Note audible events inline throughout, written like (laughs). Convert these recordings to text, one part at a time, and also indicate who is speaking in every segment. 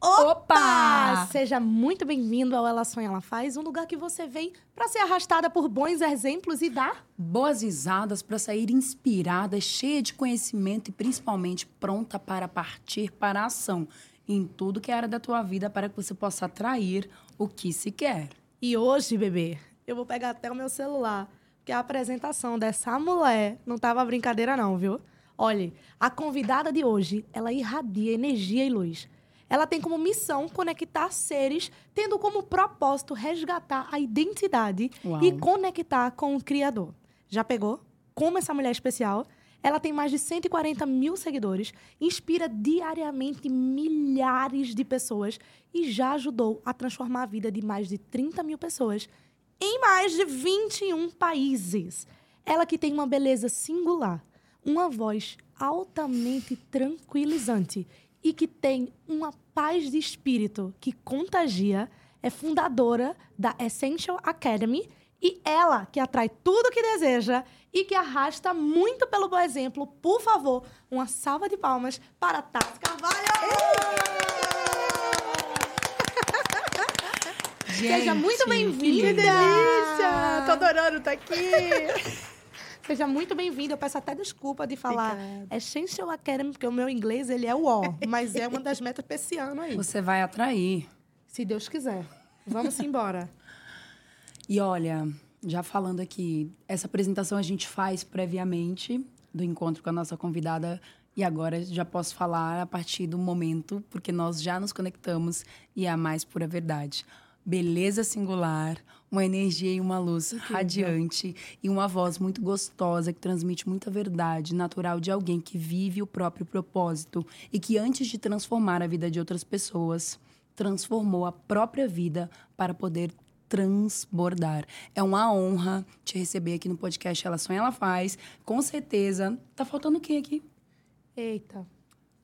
Speaker 1: Opa! Seja muito bem-vindo ao Ela Sonha, Ela Faz, um lugar que você vem para ser arrastada por bons exemplos e dar
Speaker 2: boas risadas para sair inspirada, cheia de conhecimento e principalmente pronta para partir para a ação em tudo que era da tua vida para que você possa atrair o que se quer.
Speaker 1: E hoje, bebê, eu vou pegar até o meu celular, porque a apresentação dessa mulher não tava brincadeira não, viu? Olhe, a convidada de hoje, ela irradia energia e luz ela tem como missão conectar seres, tendo como propósito resgatar a identidade Uau. e conectar com o Criador. Já pegou? Como essa mulher é especial? Ela tem mais de 140 mil seguidores, inspira diariamente milhares de pessoas e já ajudou a transformar a vida de mais de 30 mil pessoas em mais de 21 países. Ela que tem uma beleza singular, uma voz altamente tranquilizante e que tem uma paz de espírito que contagia, é fundadora da Essential Academy e ela que atrai tudo que deseja e que arrasta muito pelo bom exemplo. Por favor, uma salva de palmas para Tati Carvalho! (laughs) Gente, Seja muito bem-vinda! Que delícia! Tô adorando estar tá aqui! (laughs) Seja muito bem-vindo. Eu peço até desculpa de falar Obrigada. Essential Academy, porque o meu inglês ele é o O, mas é uma das metas para esse ano aí.
Speaker 2: Você vai atrair.
Speaker 1: Se Deus quiser. Vamos embora.
Speaker 2: E olha, já falando aqui, essa apresentação a gente faz previamente do encontro com a nossa convidada e agora já posso falar a partir do momento, porque nós já nos conectamos e é a mais pura verdade beleza singular, uma energia e uma luz Incrível. radiante e uma voz muito gostosa que transmite muita verdade natural de alguém que vive o próprio propósito e que antes de transformar a vida de outras pessoas, transformou a própria vida para poder transbordar. É uma honra te receber aqui no podcast Ela Sonha, Ela Faz. Com certeza. Tá faltando quem aqui?
Speaker 1: Eita.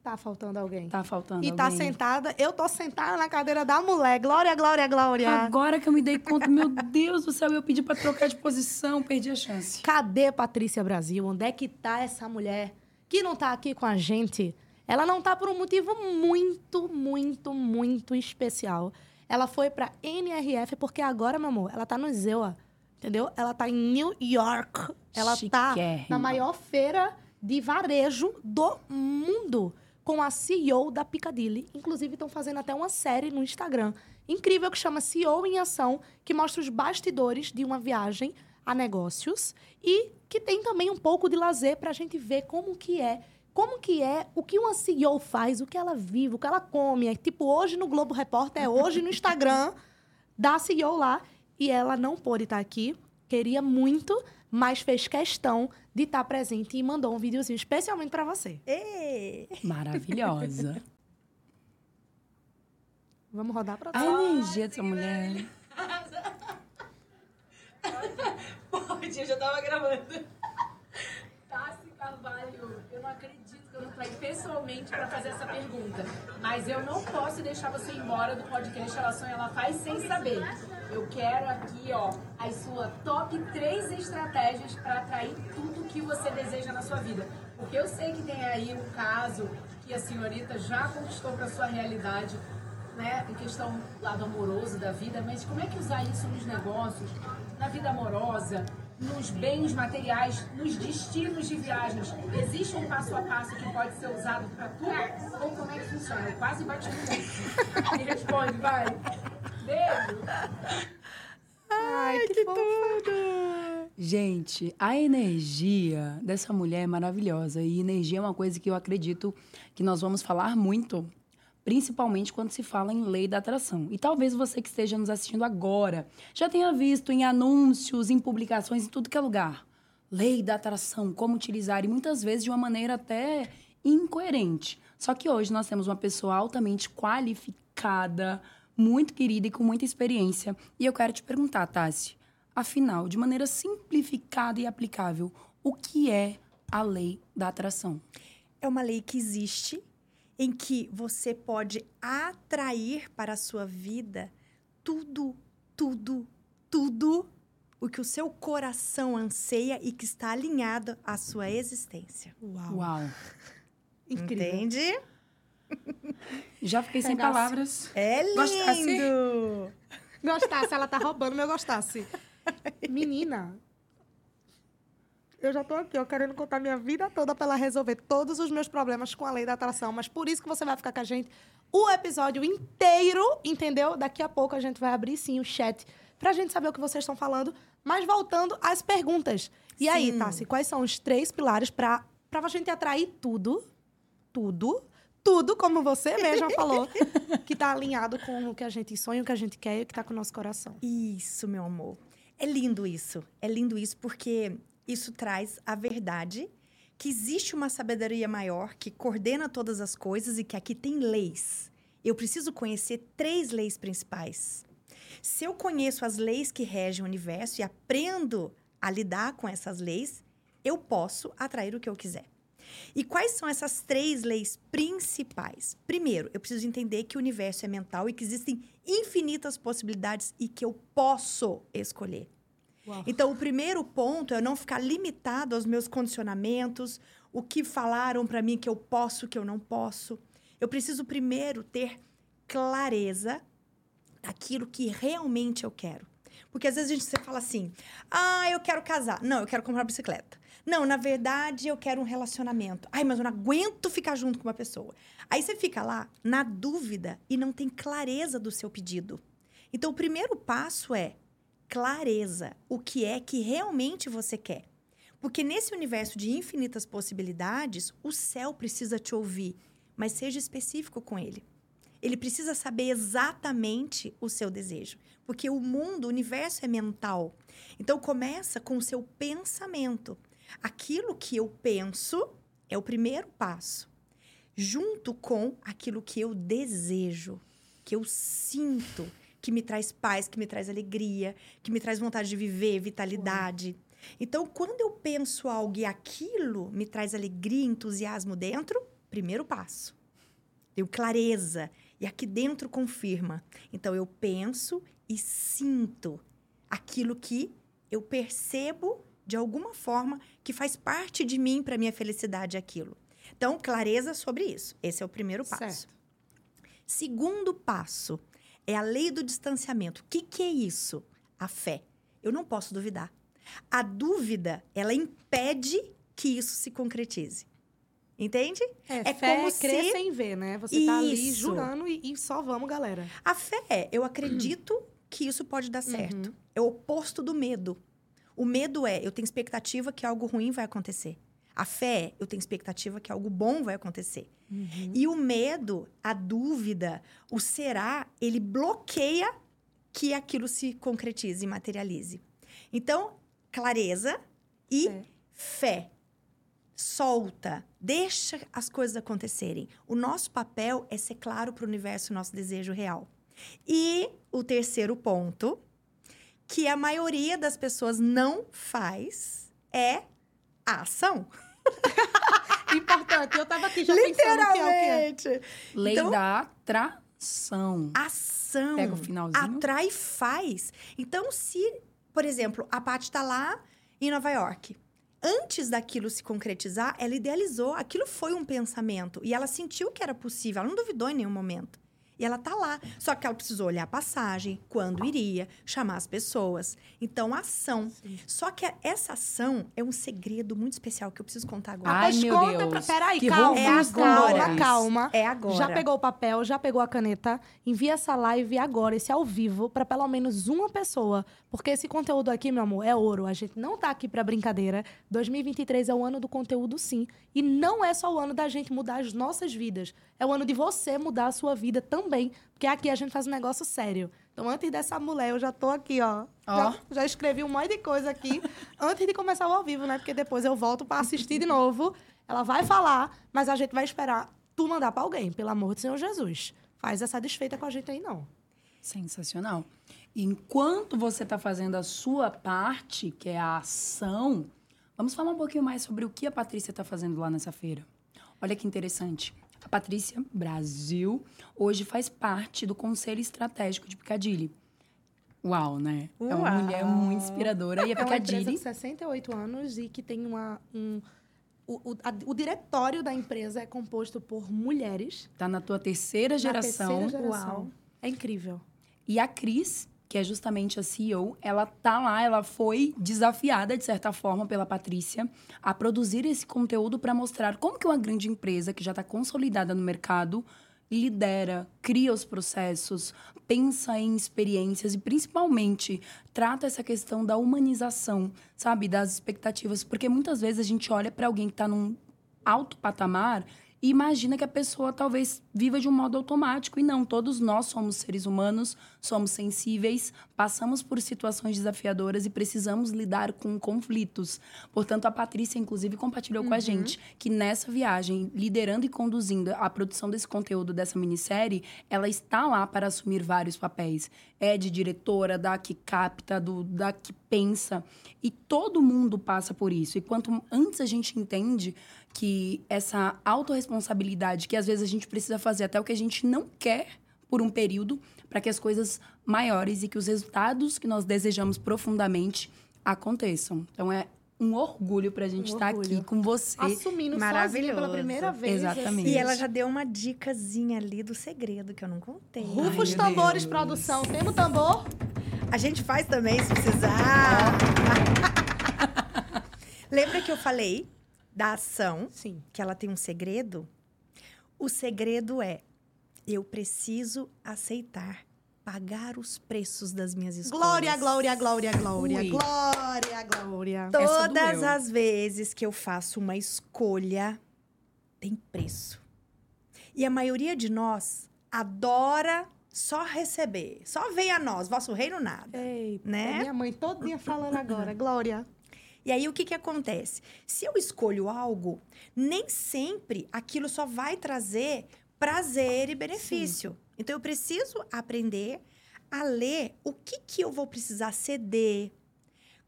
Speaker 1: Tá faltando alguém.
Speaker 2: Tá faltando
Speaker 1: e
Speaker 2: tá
Speaker 1: alguém. E tá sentada, eu tô sentada na cadeira da mulher. Glória, glória, glória.
Speaker 2: Agora que eu me dei conta, meu Deus do céu, eu pedi para trocar de posição, perdi a chance.
Speaker 1: Cadê Patrícia Brasil? Onde é que tá essa mulher que não tá aqui com a gente? Ela não tá por um motivo muito, muito, muito especial. Ela foi pra NRF porque agora, meu amor, ela tá no ZEUA, entendeu? Ela tá em New York. Ela tá na maior feira de varejo do mundo com a CEO da Piccadilly. Inclusive, estão fazendo até uma série no Instagram incrível que chama CEO em Ação, que mostra os bastidores de uma viagem a negócios e que tem também um pouco de lazer para a gente ver como que é como que é, o que uma CEO faz, o que ela vive, o que ela come. É tipo, hoje no Globo Repórter, é hoje no Instagram (laughs) da CEO lá. E ela não pôde estar aqui, queria muito, mas fez questão de estar presente e mandou um videozinho especialmente para você.
Speaker 2: Ei. Maravilhosa. (laughs)
Speaker 1: Vamos rodar para
Speaker 2: A energia dessa mulher. (laughs)
Speaker 3: Pode, eu já tava gravando. Tassi Carvalho, eu não acredito eu não aí pessoalmente para fazer essa pergunta. Mas eu não posso deixar você ir embora do podcast Ela Sonha, Ela Faz sem saber. Eu quero aqui, ó, as suas top 3 estratégias para atrair tudo que você deseja na sua vida. Porque eu sei que tem aí um caso que a senhorita já conquistou para sua realidade, né, em questão do lado amoroso da vida, mas como é que usar isso nos negócios, na vida amorosa, nos bens materiais, nos destinos de viagens? Existe um passo a passo que pode ser usado para tudo? Ou como é que funciona? Eu quase bati no Me responde, vai. Beijo.
Speaker 1: Ai, que, que tudo!
Speaker 2: Gente, a energia dessa mulher é maravilhosa. E energia é uma coisa que eu acredito que nós vamos falar muito, principalmente quando se fala em lei da atração. E talvez você que esteja nos assistindo agora já tenha visto em anúncios, em publicações, em tudo que é lugar. Lei da atração, como utilizar, e muitas vezes de uma maneira até incoerente. Só que hoje nós temos uma pessoa altamente qualificada, muito querida e com muita experiência. E eu quero te perguntar, Tassi, afinal, de maneira simplificada e aplicável, o que é a lei da atração?
Speaker 4: É uma lei que existe em que você pode atrair para a sua vida tudo, tudo, tudo o que o seu coração anseia e que está alinhado à sua existência.
Speaker 2: Uau. Uau.
Speaker 4: Incrível. Entende? (laughs)
Speaker 2: Já fiquei sem palavras.
Speaker 4: É lindo!
Speaker 2: Gostasse?
Speaker 1: Gostasse, ela tá roubando meu gostasse. Menina, eu já tô aqui, ó, querendo contar minha vida toda pra ela resolver todos os meus problemas com a lei da atração. Mas por isso que você vai ficar com a gente o episódio inteiro, entendeu? Daqui a pouco a gente vai abrir sim o chat pra gente saber o que vocês estão falando. Mas voltando às perguntas. E aí,
Speaker 4: Sim.
Speaker 1: Tassi, quais são os três pilares pra, pra gente atrair tudo, tudo, tudo, como você mesma falou, (laughs) que tá alinhado com o que a gente sonha, o que a gente quer e o que tá com o nosso coração?
Speaker 4: Isso, meu amor. É lindo isso. É lindo isso porque isso traz a verdade que existe uma sabedoria maior que coordena todas as coisas e que aqui tem leis. Eu preciso conhecer três leis principais. Se eu conheço as leis que regem o universo e aprendo a lidar com essas leis, eu posso atrair o que eu quiser. E quais são essas três leis principais? Primeiro, eu preciso entender que o universo é mental e que existem infinitas possibilidades e que eu posso escolher. Então, o primeiro ponto é eu não ficar limitado aos meus condicionamentos, o que falaram para mim que eu posso, que eu não posso. Eu preciso primeiro ter clareza daquilo que realmente eu quero. Porque às vezes a gente você fala assim: "Ah, eu quero casar". Não, eu quero comprar uma bicicleta. Não, na verdade, eu quero um relacionamento. Ai, mas eu não aguento ficar junto com uma pessoa. Aí você fica lá na dúvida e não tem clareza do seu pedido. Então, o primeiro passo é clareza. O que é que realmente você quer? Porque nesse universo de infinitas possibilidades, o céu precisa te ouvir, mas seja específico com ele. Ele precisa saber exatamente o seu desejo, porque o mundo, o universo é mental. Então começa com o seu pensamento. Aquilo que eu penso é o primeiro passo, junto com aquilo que eu desejo, que eu sinto, que me traz paz, que me traz alegria, que me traz vontade de viver, vitalidade. Então, quando eu penso algo e aquilo me traz alegria, entusiasmo dentro, primeiro passo. Tenho clareza. E aqui dentro confirma. Então, eu penso e sinto aquilo que eu percebo de alguma forma que faz parte de mim para minha felicidade aquilo. Então, clareza sobre isso. Esse é o primeiro passo.
Speaker 1: Certo.
Speaker 4: Segundo passo é a lei do distanciamento. O que, que é isso? A fé. Eu não posso duvidar. A dúvida, ela impede que isso se concretize. Entende?
Speaker 1: É,
Speaker 4: É
Speaker 1: fé
Speaker 4: como
Speaker 1: é crer
Speaker 4: se-
Speaker 1: sem ver, né? Você tá ali
Speaker 4: Isso.
Speaker 1: jurando e, e só vamos, galera.
Speaker 4: A fé, eu acredito que isso pode dar certo. É o oposto do medo. O medo é, eu tenho expectativa que algo ruim vai acontecer. A fé eu tenho expectativa que algo bom vai acontecer. E o medo, a dúvida, o será, ele bloqueia que aquilo se concretize e materialize. Então, clareza e
Speaker 1: Fé.
Speaker 4: fé. Solta, deixa as coisas acontecerem. O nosso papel é ser claro para o universo o nosso desejo real. E o terceiro ponto, que a maioria das pessoas não faz, é a ação. (laughs)
Speaker 1: Importante, eu tava aqui já pensando que é o.
Speaker 4: Literalmente.
Speaker 2: Lei
Speaker 4: Então-
Speaker 2: da atração.
Speaker 4: Ação.
Speaker 2: Pega o finalzinho.
Speaker 4: Atrai e faz. Então, se, por exemplo, a Paty está lá em Nova York. Antes daquilo se concretizar, ela idealizou. Aquilo foi um pensamento. E ela sentiu que era possível. Ela não duvidou em nenhum momento. E ela tá lá. Só que ela precisou olhar a passagem, quando iria, chamar as pessoas. Então, ação. Só que essa ação é um segredo muito especial que eu preciso contar agora.
Speaker 2: Ai,
Speaker 1: Pois
Speaker 2: meu
Speaker 1: conta
Speaker 2: Deus.
Speaker 1: Pra... Peraí,
Speaker 2: Que
Speaker 1: calma, calma,
Speaker 4: agora.
Speaker 1: calma.
Speaker 4: É agora.
Speaker 1: Já pegou o papel, já pegou a caneta. Envia essa live agora, esse ao vivo, pra pelo menos uma pessoa. Porque esse conteúdo aqui, meu amor, é ouro. A gente não tá aqui pra brincadeira. 2023 é o ano do conteúdo, sim. E não é só o ano da gente mudar as nossas vidas. É o ano de você mudar a sua vida também. Porque aqui a gente faz um negócio sério. Então, antes dessa mulher, eu já tô aqui, ó.
Speaker 2: Ó.
Speaker 1: Já, já escrevi um monte de coisa aqui. (laughs) antes de começar o ao vivo, né? Porque depois eu volto pra assistir de novo. Ela vai falar, mas a gente vai esperar tu mandar pra alguém, pelo amor do Senhor Jesus. Faz essa desfeita com a gente aí, não.
Speaker 2: Sensacional. Enquanto você está fazendo a sua parte, que é a ação, vamos falar um pouquinho mais sobre o que a Patrícia está fazendo lá nessa feira. Olha que interessante. A Patrícia Brasil hoje faz parte do Conselho Estratégico de Piccadilly. Uau, né? É uma
Speaker 4: Uau.
Speaker 2: mulher muito inspiradora. E a
Speaker 1: É uma empresa de 68 anos e que tem uma, um o, o, a- o diretório da empresa é composto por mulheres.
Speaker 2: Tá na tua terceira
Speaker 1: na
Speaker 2: geração.
Speaker 1: terceira geração.
Speaker 4: Uau.
Speaker 1: É incrível.
Speaker 2: E a Cris, que é justamente a CEO, ela tá lá, ela foi desafiada, de certa forma, pela Patrícia, a produzir esse conteúdo para mostrar como que uma grande empresa que já está consolidada no mercado lidera, cria os processos, pensa em experiências e, principalmente, trata essa questão da humanização, sabe? Das expectativas. Porque muitas vezes a gente olha para alguém que está num alto patamar e imagina que a pessoa talvez viva de um modo automático. E não, todos nós somos seres humanos, somos sensíveis, passamos por situações desafiadoras e precisamos lidar com conflitos. Portanto, a Patrícia, inclusive, compartilhou com a gente que nessa viagem, liderando e conduzindo a produção desse conteúdo dessa minissérie, ela está lá para assumir vários papéis. É de diretora, da que capta, do, da que pensa. E todo mundo passa por isso. E quanto antes a gente entende que essa autorresponsabilidade, que às vezes a gente precisa fazer até o que a gente não quer por um período, para que as coisas maiores e que os resultados que nós desejamos profundamente aconteçam. Então é um orgulho para a gente
Speaker 1: Um
Speaker 2: estar aqui com você.
Speaker 1: Assumindo sozinha
Speaker 4: Maravilhoso.
Speaker 1: pela primeira vez.
Speaker 2: Exatamente.
Speaker 4: E ela já deu uma dicasinha ali do segredo que eu não contei.
Speaker 1: Rufa os tambores,
Speaker 2: Deus.
Speaker 1: produção. Temos tambor?
Speaker 4: A gente faz também, se precisar. (laughs) Lembra que eu falei da ação,
Speaker 1: Sim.
Speaker 4: que ela tem um segredo? O segredo é: eu preciso aceitar pagar os preços das minhas escolhas.
Speaker 1: Glória, glória, glória, glória.
Speaker 2: Ui.
Speaker 1: Glória, glória.
Speaker 4: Todas as vezes que eu faço uma escolha, tem preço. E a maioria de nós adora só receber. Só vem a nós, vosso reino nada.
Speaker 1: Eita,
Speaker 4: Né?
Speaker 1: minha mãe todinha falando agora. Glória.
Speaker 4: E aí, o que, que acontece? Se eu escolho algo, nem sempre aquilo só vai trazer prazer e benefício. Então, eu preciso aprender a ler o que, que eu vou precisar ceder,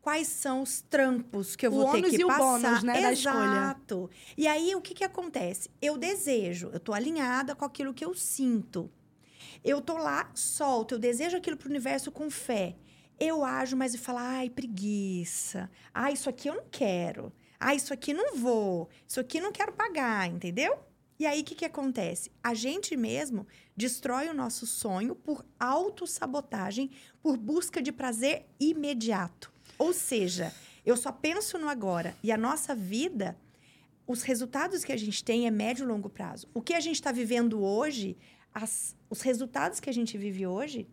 Speaker 4: quais são os trampos que eu
Speaker 1: O
Speaker 4: vou ter que
Speaker 1: e o
Speaker 4: passar.
Speaker 1: bônus, né.
Speaker 4: Exato. E aí, o que, que acontece? Eu desejo, eu tô alinhada com aquilo que eu sinto. Eu tô lá, solto, eu desejo aquilo pro universo com fé. Eu ajo, mas eu falo, ai, preguiça. Ah, isso aqui eu não quero. Ah, isso aqui não vou. Isso aqui não quero pagar, entendeu? E aí, o que, que acontece? A gente mesmo destrói o nosso sonho por autossabotagem, por busca de prazer imediato. Ou seja, eu só penso no agora. E a nossa vida, os resultados que a gente tem é médio e longo prazo. O que a gente está vivendo hoje, as- os resultados que a gente vive hoje,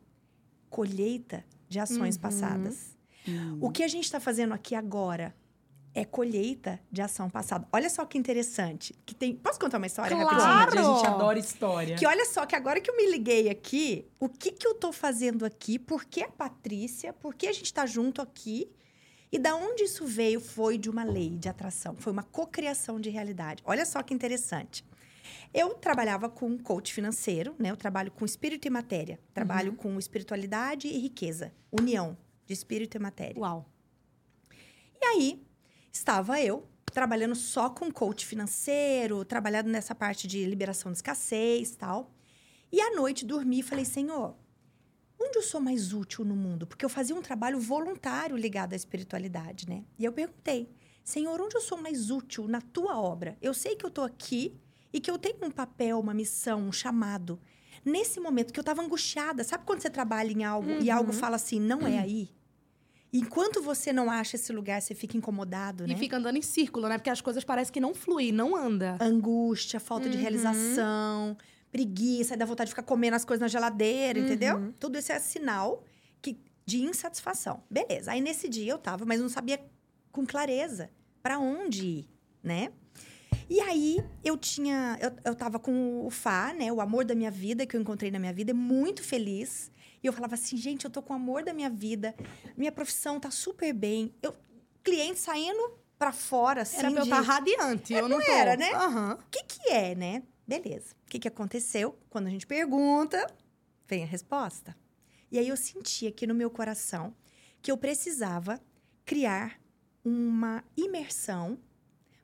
Speaker 4: colheita de ações
Speaker 1: Uhum.
Speaker 4: passadas.
Speaker 2: Hum.
Speaker 4: O que a gente está fazendo aqui agora é colheita de ação passada. Olha só que interessante. Que tem... Posso contar uma história
Speaker 1: Claro!
Speaker 4: rapidinho?
Speaker 2: A gente adora história.
Speaker 4: Que olha só, que agora que eu me liguei aqui, o que que eu tô fazendo aqui? Por que a Patrícia? Por que a gente tá junto aqui? E da onde isso veio foi de uma lei de atração. Foi uma cocriação de realidade. Olha só que interessante. Eu trabalhava com coach financeiro, né? Eu trabalho com espírito e matéria. Trabalho com espiritualidade e riqueza. União de espírito e matéria.
Speaker 1: Uau.
Speaker 4: E aí, estava eu trabalhando só com coach financeiro, trabalhando nessa parte de liberação de escassez e tal. E à noite dormi e falei, Senhor, onde eu sou mais útil no mundo? Porque eu fazia um trabalho voluntário ligado à espiritualidade, né? E eu perguntei, Senhor, onde eu sou mais útil na tua obra? Eu sei que eu tô aqui e que eu tenho um papel, uma missão, um chamado. Nesse momento que eu estava angustiada, sabe quando você trabalha em algo e algo fala assim, não é aí? Enquanto você não acha esse lugar, você fica incomodado, né?
Speaker 1: E fica andando em círculo, né? Porque as coisas parecem que não fluem, não anda.
Speaker 4: Angústia, falta de
Speaker 1: Uhum.
Speaker 4: realização, preguiça, dá vontade de ficar comendo as coisas na geladeira,
Speaker 1: Uhum.
Speaker 4: entendeu? Tudo isso é sinal que, de insatisfação. Beleza. Aí nesse dia eu tava, mas não sabia com clareza para onde ir, né? E aí eu tinha. Eu, eu tava com o Fá, né? O amor da minha vida, que eu encontrei na minha vida, muito feliz. E eu falava assim, gente, eu tô com o amor da minha vida, minha profissão tá super bem. Eu, cliente saindo pra fora, assim.
Speaker 1: Era pra eu estar radiante. eu não tô.
Speaker 4: era, né? O que, que é, né? Beleza. O que, que aconteceu? Quando a gente pergunta, vem a resposta. E aí eu senti aqui no meu coração que eu precisava criar uma imersão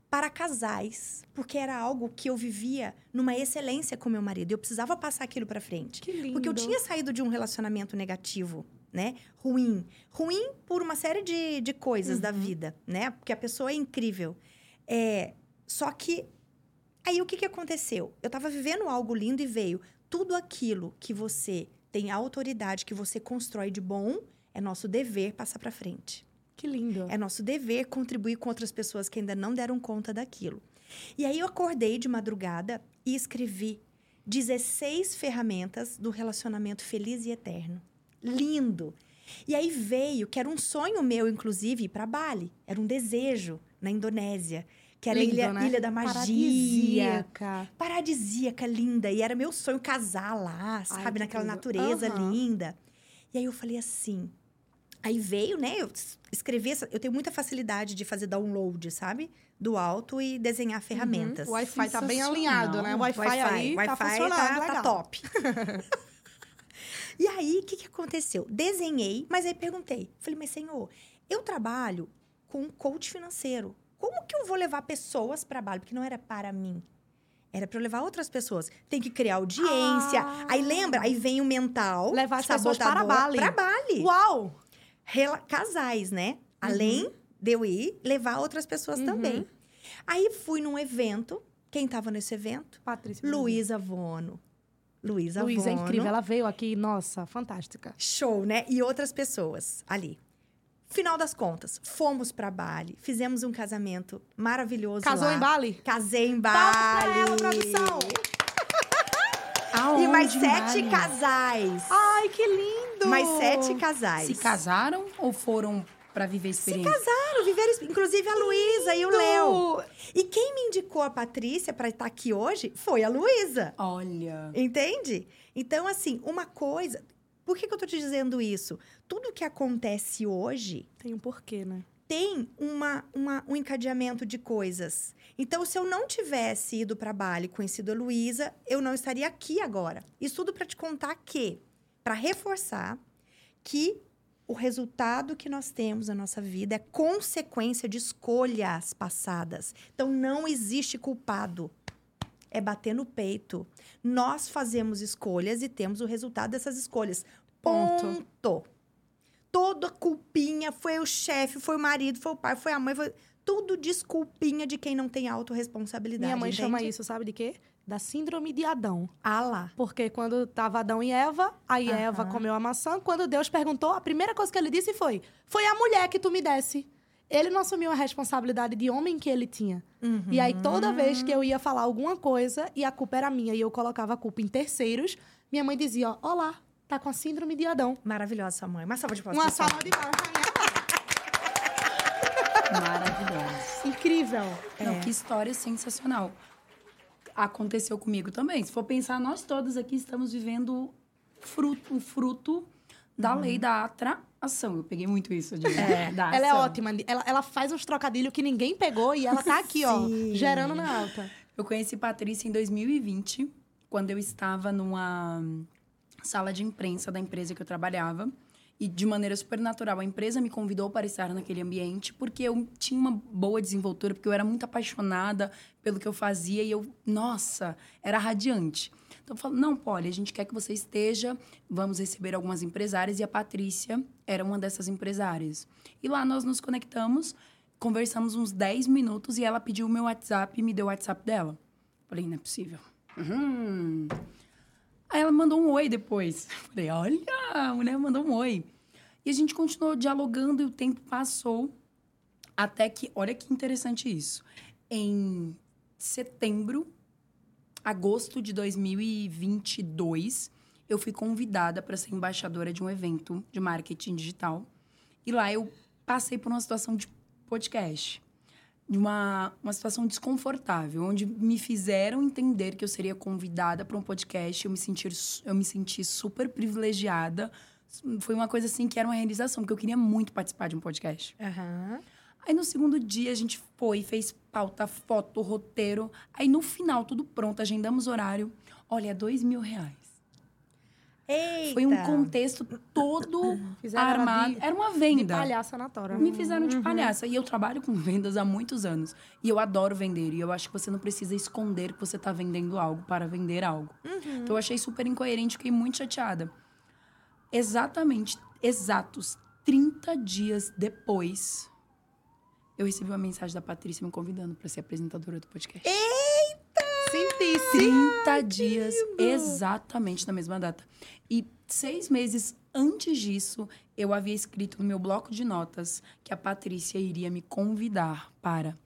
Speaker 4: para casais, porque era algo que eu vivia numa excelência com meu marido. Eu precisava passar aquilo para frente.
Speaker 1: Que lindo.
Speaker 4: Porque eu tinha saído de um relacionamento negativo, né? Ruim. Ruim por uma série de, de coisas da
Speaker 1: Uhum.
Speaker 4: vida, né? Porque a pessoa é incrível. É, Só que aí o que, que aconteceu? Eu tava vivendo algo lindo e veio tudo aquilo que você tem autoridade, que você constrói de bom, é nosso dever passar para frente.
Speaker 1: Que lindo.
Speaker 4: É nosso dever contribuir com outras pessoas que ainda não deram conta daquilo. E aí eu acordei de madrugada e escrevi 16 ferramentas do relacionamento feliz e eterno. Lindo! E aí veio, que era um sonho meu, inclusive, ir para Bali. Era um desejo na Indonésia. Que era
Speaker 1: Lindo,
Speaker 4: a ilha,
Speaker 1: né?
Speaker 4: ilha da magia.
Speaker 1: Paradisíaca.
Speaker 4: Paradisíaca, linda. E era meu sonho casar lá, sabe?
Speaker 1: que
Speaker 4: Naquela
Speaker 1: tudo.
Speaker 4: natureza
Speaker 1: Aham.
Speaker 4: linda. E aí eu falei assim. Aí veio, né? Eu escrevi. essa- Eu tenho muita facilidade de fazer download, sabe? Do alto e desenhar ferramentas.
Speaker 1: O Wi-Fi tá bem alinhado, né? O Wi-Fi, aí tá funcionando,
Speaker 4: tá, tá top. (laughs) e aí, o que, que aconteceu? Desenhei, mas aí perguntei. Falei, mas senhor, eu trabalho com um coach financeiro. Como que eu vou levar pessoas para Bali? Porque não era para mim. Era para eu levar outras pessoas. Tem que criar audiência.
Speaker 1: Ah.
Speaker 4: Aí lembra? Aí vem o mental.
Speaker 1: Levar as pessoas para Bali.
Speaker 4: Para Bali.
Speaker 1: Uau!
Speaker 4: Casais, né? Além de eu ir, levar outras pessoas também. Aí fui num evento. Quem estava nesse evento?
Speaker 1: Patrícia.
Speaker 4: Luísa Vono. Luísa
Speaker 1: Luísa é
Speaker 4: Vono.
Speaker 1: incrível. Ela veio aqui, nossa, fantástica.
Speaker 4: Show, né? E outras pessoas ali. Final das contas, fomos para Bali, fizemos um casamento maravilhoso
Speaker 1: Casou
Speaker 4: lá.
Speaker 1: em Bali?
Speaker 4: Casei em
Speaker 1: Palmas pra
Speaker 4: Bali.
Speaker 1: ela, produção!
Speaker 4: E mais
Speaker 2: em
Speaker 4: sete casais.
Speaker 1: Ai, que lindo!
Speaker 4: Mais sete casais.
Speaker 2: Se casaram ou foram pra viver experiência?
Speaker 4: Claro, viveram, inclusive a Luísa e o Léo. E quem me indicou a Patrícia para estar aqui hoje foi a Luísa.
Speaker 2: Olha.
Speaker 4: Entende? Então, assim, uma coisa. Por que, que eu tô te dizendo isso? Tudo que acontece hoje
Speaker 1: Tem um porquê, né?
Speaker 4: Tem uma, uma- um encadeamento de coisas. Então, se eu não tivesse ido para Bali e conhecido a Luísa, eu não estaria aqui agora. Isso tudo para te contar que, para reforçar que o resultado que nós temos na nossa vida é consequência de escolhas passadas. Então, não existe culpado. É bater no peito. Nós fazemos escolhas e temos o resultado dessas escolhas.
Speaker 1: Ponto.
Speaker 4: Ponto. Toda culpinha foi o chefe, foi o marido, foi o pai, foi a mãe, foi tudo desculpinha de quem não tem autorresponsabilidade.
Speaker 1: Minha mãe chama
Speaker 4: entende?
Speaker 1: isso, sabe de quê? Da síndrome de Adão.
Speaker 4: Ah lá.
Speaker 1: Porque quando tava Adão e Eva, aí
Speaker 4: Aham.
Speaker 1: Eva comeu a maçã. Quando Deus perguntou, a primeira coisa que ele disse foi: Foi a mulher que tu me desse. Ele não assumiu a responsabilidade de homem que ele tinha. E aí, toda vez que eu ia falar alguma coisa e a culpa era minha e eu colocava a culpa em terceiros, minha mãe dizia: ó, Olá, tá com a síndrome de Adão.
Speaker 4: Maravilhosa sua mãe. Uma salva de palmas.
Speaker 1: Uma salva de palmas pra minha
Speaker 2: Maravilhosa.
Speaker 1: Incrível.
Speaker 2: Não, que história sensacional. Aconteceu comigo também. Se for pensar, nós todos aqui estamos vivendo fruto, o fruto da lei da atração. Eu peguei muito isso de da
Speaker 1: Ela é ótima. Ela, ela faz uns trocadilhos que ninguém pegou e ela tá aqui, ó, (laughs) gerando na alta.
Speaker 2: Eu conheci Patrícia em 2020, quando eu estava numa sala de imprensa da empresa que eu trabalhava. E de maneira super natural, a empresa me convidou para estar naquele ambiente porque eu tinha uma boa desenvoltura, porque eu era muito apaixonada pelo que eu fazia e eu, nossa, era radiante. Então eu falo, não, Polly, a gente quer que você esteja, vamos receber algumas empresárias e a Patrícia era uma dessas empresárias. E lá nós nos conectamos, conversamos uns 10 minutos e ela pediu o meu WhatsApp e me deu o WhatsApp dela. Falei, não é possível. Uhum. Aí ela mandou um oi depois. (laughs) Falei, olha, a mulher mandou um oi. E a gente continuou dialogando e o tempo passou até que, olha que interessante isso. Em setembro, agosto de 2022, eu fui convidada para ser embaixadora de um evento de marketing digital. E lá eu passei por uma situação de podcast de uma, uma situação desconfortável, onde me fizeram entender que eu seria convidada para um podcast. Eu me, sentir, eu me senti super privilegiada. Foi uma coisa assim que era uma realização, porque eu queria muito participar de um podcast.
Speaker 4: Aham.
Speaker 2: Aí no segundo dia a gente foi, fez pauta, foto, roteiro. Aí no final, tudo pronto, agendamos horário. Olha, dois mil reais.
Speaker 4: Eita.
Speaker 2: Foi um contexto todo
Speaker 1: Fizeram
Speaker 2: armado.
Speaker 1: de-
Speaker 2: Era uma
Speaker 1: De
Speaker 2: venda.
Speaker 1: palhaça na tora.
Speaker 2: Me fizeram de palhaça. E eu trabalho com vendas há muitos anos. E eu adoro vender. E eu acho que você não precisa esconder que você está vendendo algo para vender algo. Então eu achei super incoerente, fiquei muito chateada. Exatamente, exatos 30 dias depois, eu recebi uma mensagem da Patrícia me convidando para ser apresentadora do podcast.
Speaker 1: Senti,
Speaker 2: 30 dias exatamente na mesma data. E seis meses antes disso, eu havia escrito no meu bloco de notas que a Patrícia iria me convidar para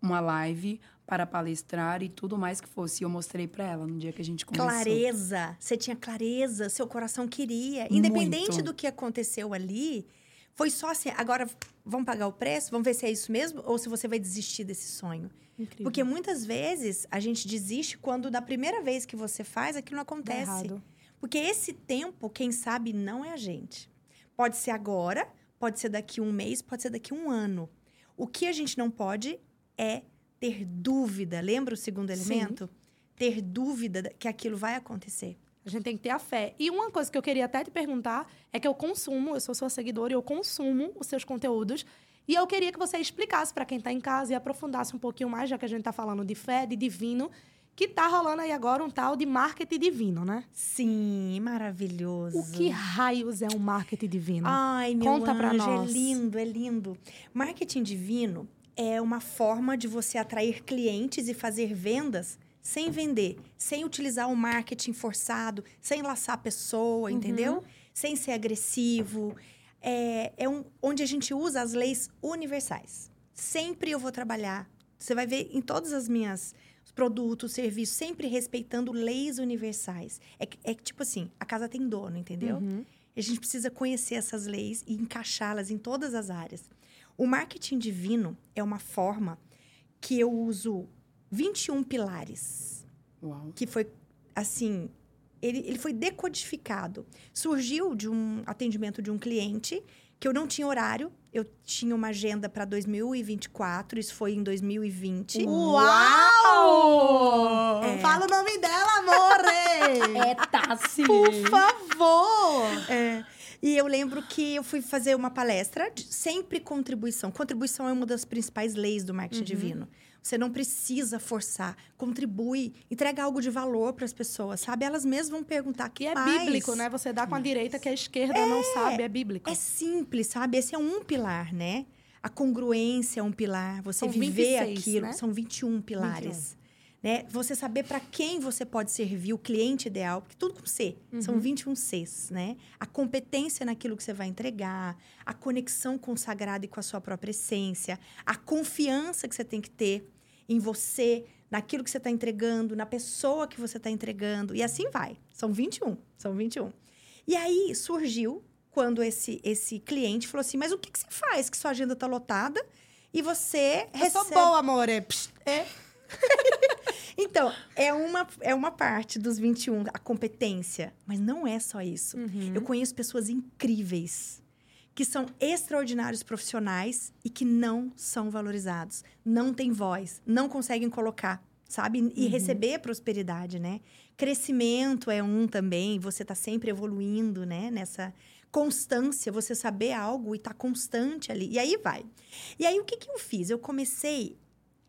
Speaker 2: uma live, para palestrar e tudo mais que fosse. E eu mostrei para ela no dia que a gente começou.
Speaker 4: Clareza. Você tinha clareza, seu coração queria. Independente
Speaker 2: Muito.
Speaker 4: do que aconteceu ali, foi só assim. Agora, vamos pagar o preço? Vamos ver se é isso mesmo? Ou se você vai desistir desse sonho?
Speaker 1: Incrível.
Speaker 4: Porque muitas vezes a gente desiste quando, da primeira vez que você faz, aquilo não acontece. Porque esse tempo, quem sabe, não é a gente. Pode ser agora, pode ser daqui um mês, pode ser daqui um ano. O que a gente não pode é ter dúvida. Lembra o segundo
Speaker 1: Sim.
Speaker 4: elemento? Ter dúvida que aquilo vai acontecer.
Speaker 1: A gente tem que ter a fé. E uma coisa que eu queria até te perguntar é que eu consumo, eu sou sua seguidora e eu consumo os seus conteúdos. E eu queria que você explicasse para quem está em casa e aprofundasse um pouquinho mais, já que a gente está falando de fé, de divino, que tá rolando aí agora um tal de marketing divino, né?
Speaker 4: Sim, maravilhoso.
Speaker 1: O que raios é um marketing divino?
Speaker 4: Ai, meu
Speaker 1: Conta pra
Speaker 4: anjo,
Speaker 1: nós.
Speaker 4: é lindo, é lindo. Marketing divino é uma forma de você atrair clientes e fazer vendas sem vender, sem utilizar o marketing forçado, sem laçar a pessoa,
Speaker 1: Uhum.
Speaker 4: entendeu? Sem ser agressivo. É, é um, onde a gente usa as leis universais. Sempre eu vou trabalhar. Você vai ver em todas as minhas produtos, serviços, sempre respeitando leis universais. É, é tipo assim, a casa tem dono, entendeu?
Speaker 1: Uhum.
Speaker 4: A gente precisa conhecer essas leis e encaixá-las em todas as áreas. O marketing divino é uma forma que eu uso 21 pilares,
Speaker 2: Uau.
Speaker 4: que foi assim, ele, ele foi decodificado. Surgiu de um atendimento de um cliente que eu não tinha horário, eu tinha uma agenda para 2024, isso foi em 2020.
Speaker 1: Uau!
Speaker 4: É.
Speaker 1: Fala o nome dela, amore! (laughs)
Speaker 2: É Tassi!
Speaker 1: Por favor!
Speaker 4: É. E eu lembro que eu fui fazer uma palestra, de- sempre contribuição. Contribuição é uma das principais leis do marketing divino. Você não precisa forçar, contribui, entrega algo de valor para as pessoas, sabe? Elas mesmas vão perguntar que
Speaker 1: é
Speaker 4: mais?
Speaker 1: bíblico, né? Você dá com a direita que a esquerda não sabe, é bíblico.
Speaker 4: É simples, sabe? Esse é um pilar, né? A congruência é um pilar, você
Speaker 1: São
Speaker 4: viver
Speaker 1: 26,
Speaker 4: aquilo.
Speaker 1: né?
Speaker 4: São 21 pilares. Né? Você saber para quem você pode servir, o cliente ideal, porque tudo com C. São 21 Cs, né? A competência naquilo que você vai entregar, a conexão com o sagrado e com a sua própria essência, a confiança que você tem que ter em você, naquilo que você está entregando, na pessoa que você está entregando, e assim vai. São 21, são 21. E aí surgiu quando esse, esse cliente falou assim: Mas o que, que você faz que sua agenda está lotada e você
Speaker 1: Eu
Speaker 4: recebe.
Speaker 1: sou boa. Psst, É. (laughs)
Speaker 4: Então, é uma, é uma parte dos 21, a competência. Mas não é só isso.
Speaker 1: Uhum.
Speaker 4: Eu conheço pessoas incríveis que são extraordinários profissionais e que não são valorizados, não têm voz, não conseguem colocar, sabe? E receber prosperidade, né? Crescimento é um também, você tá sempre evoluindo, né? Nessa constância, você saber algo e tá constante ali. E aí vai. E aí o que que eu fiz? Eu comecei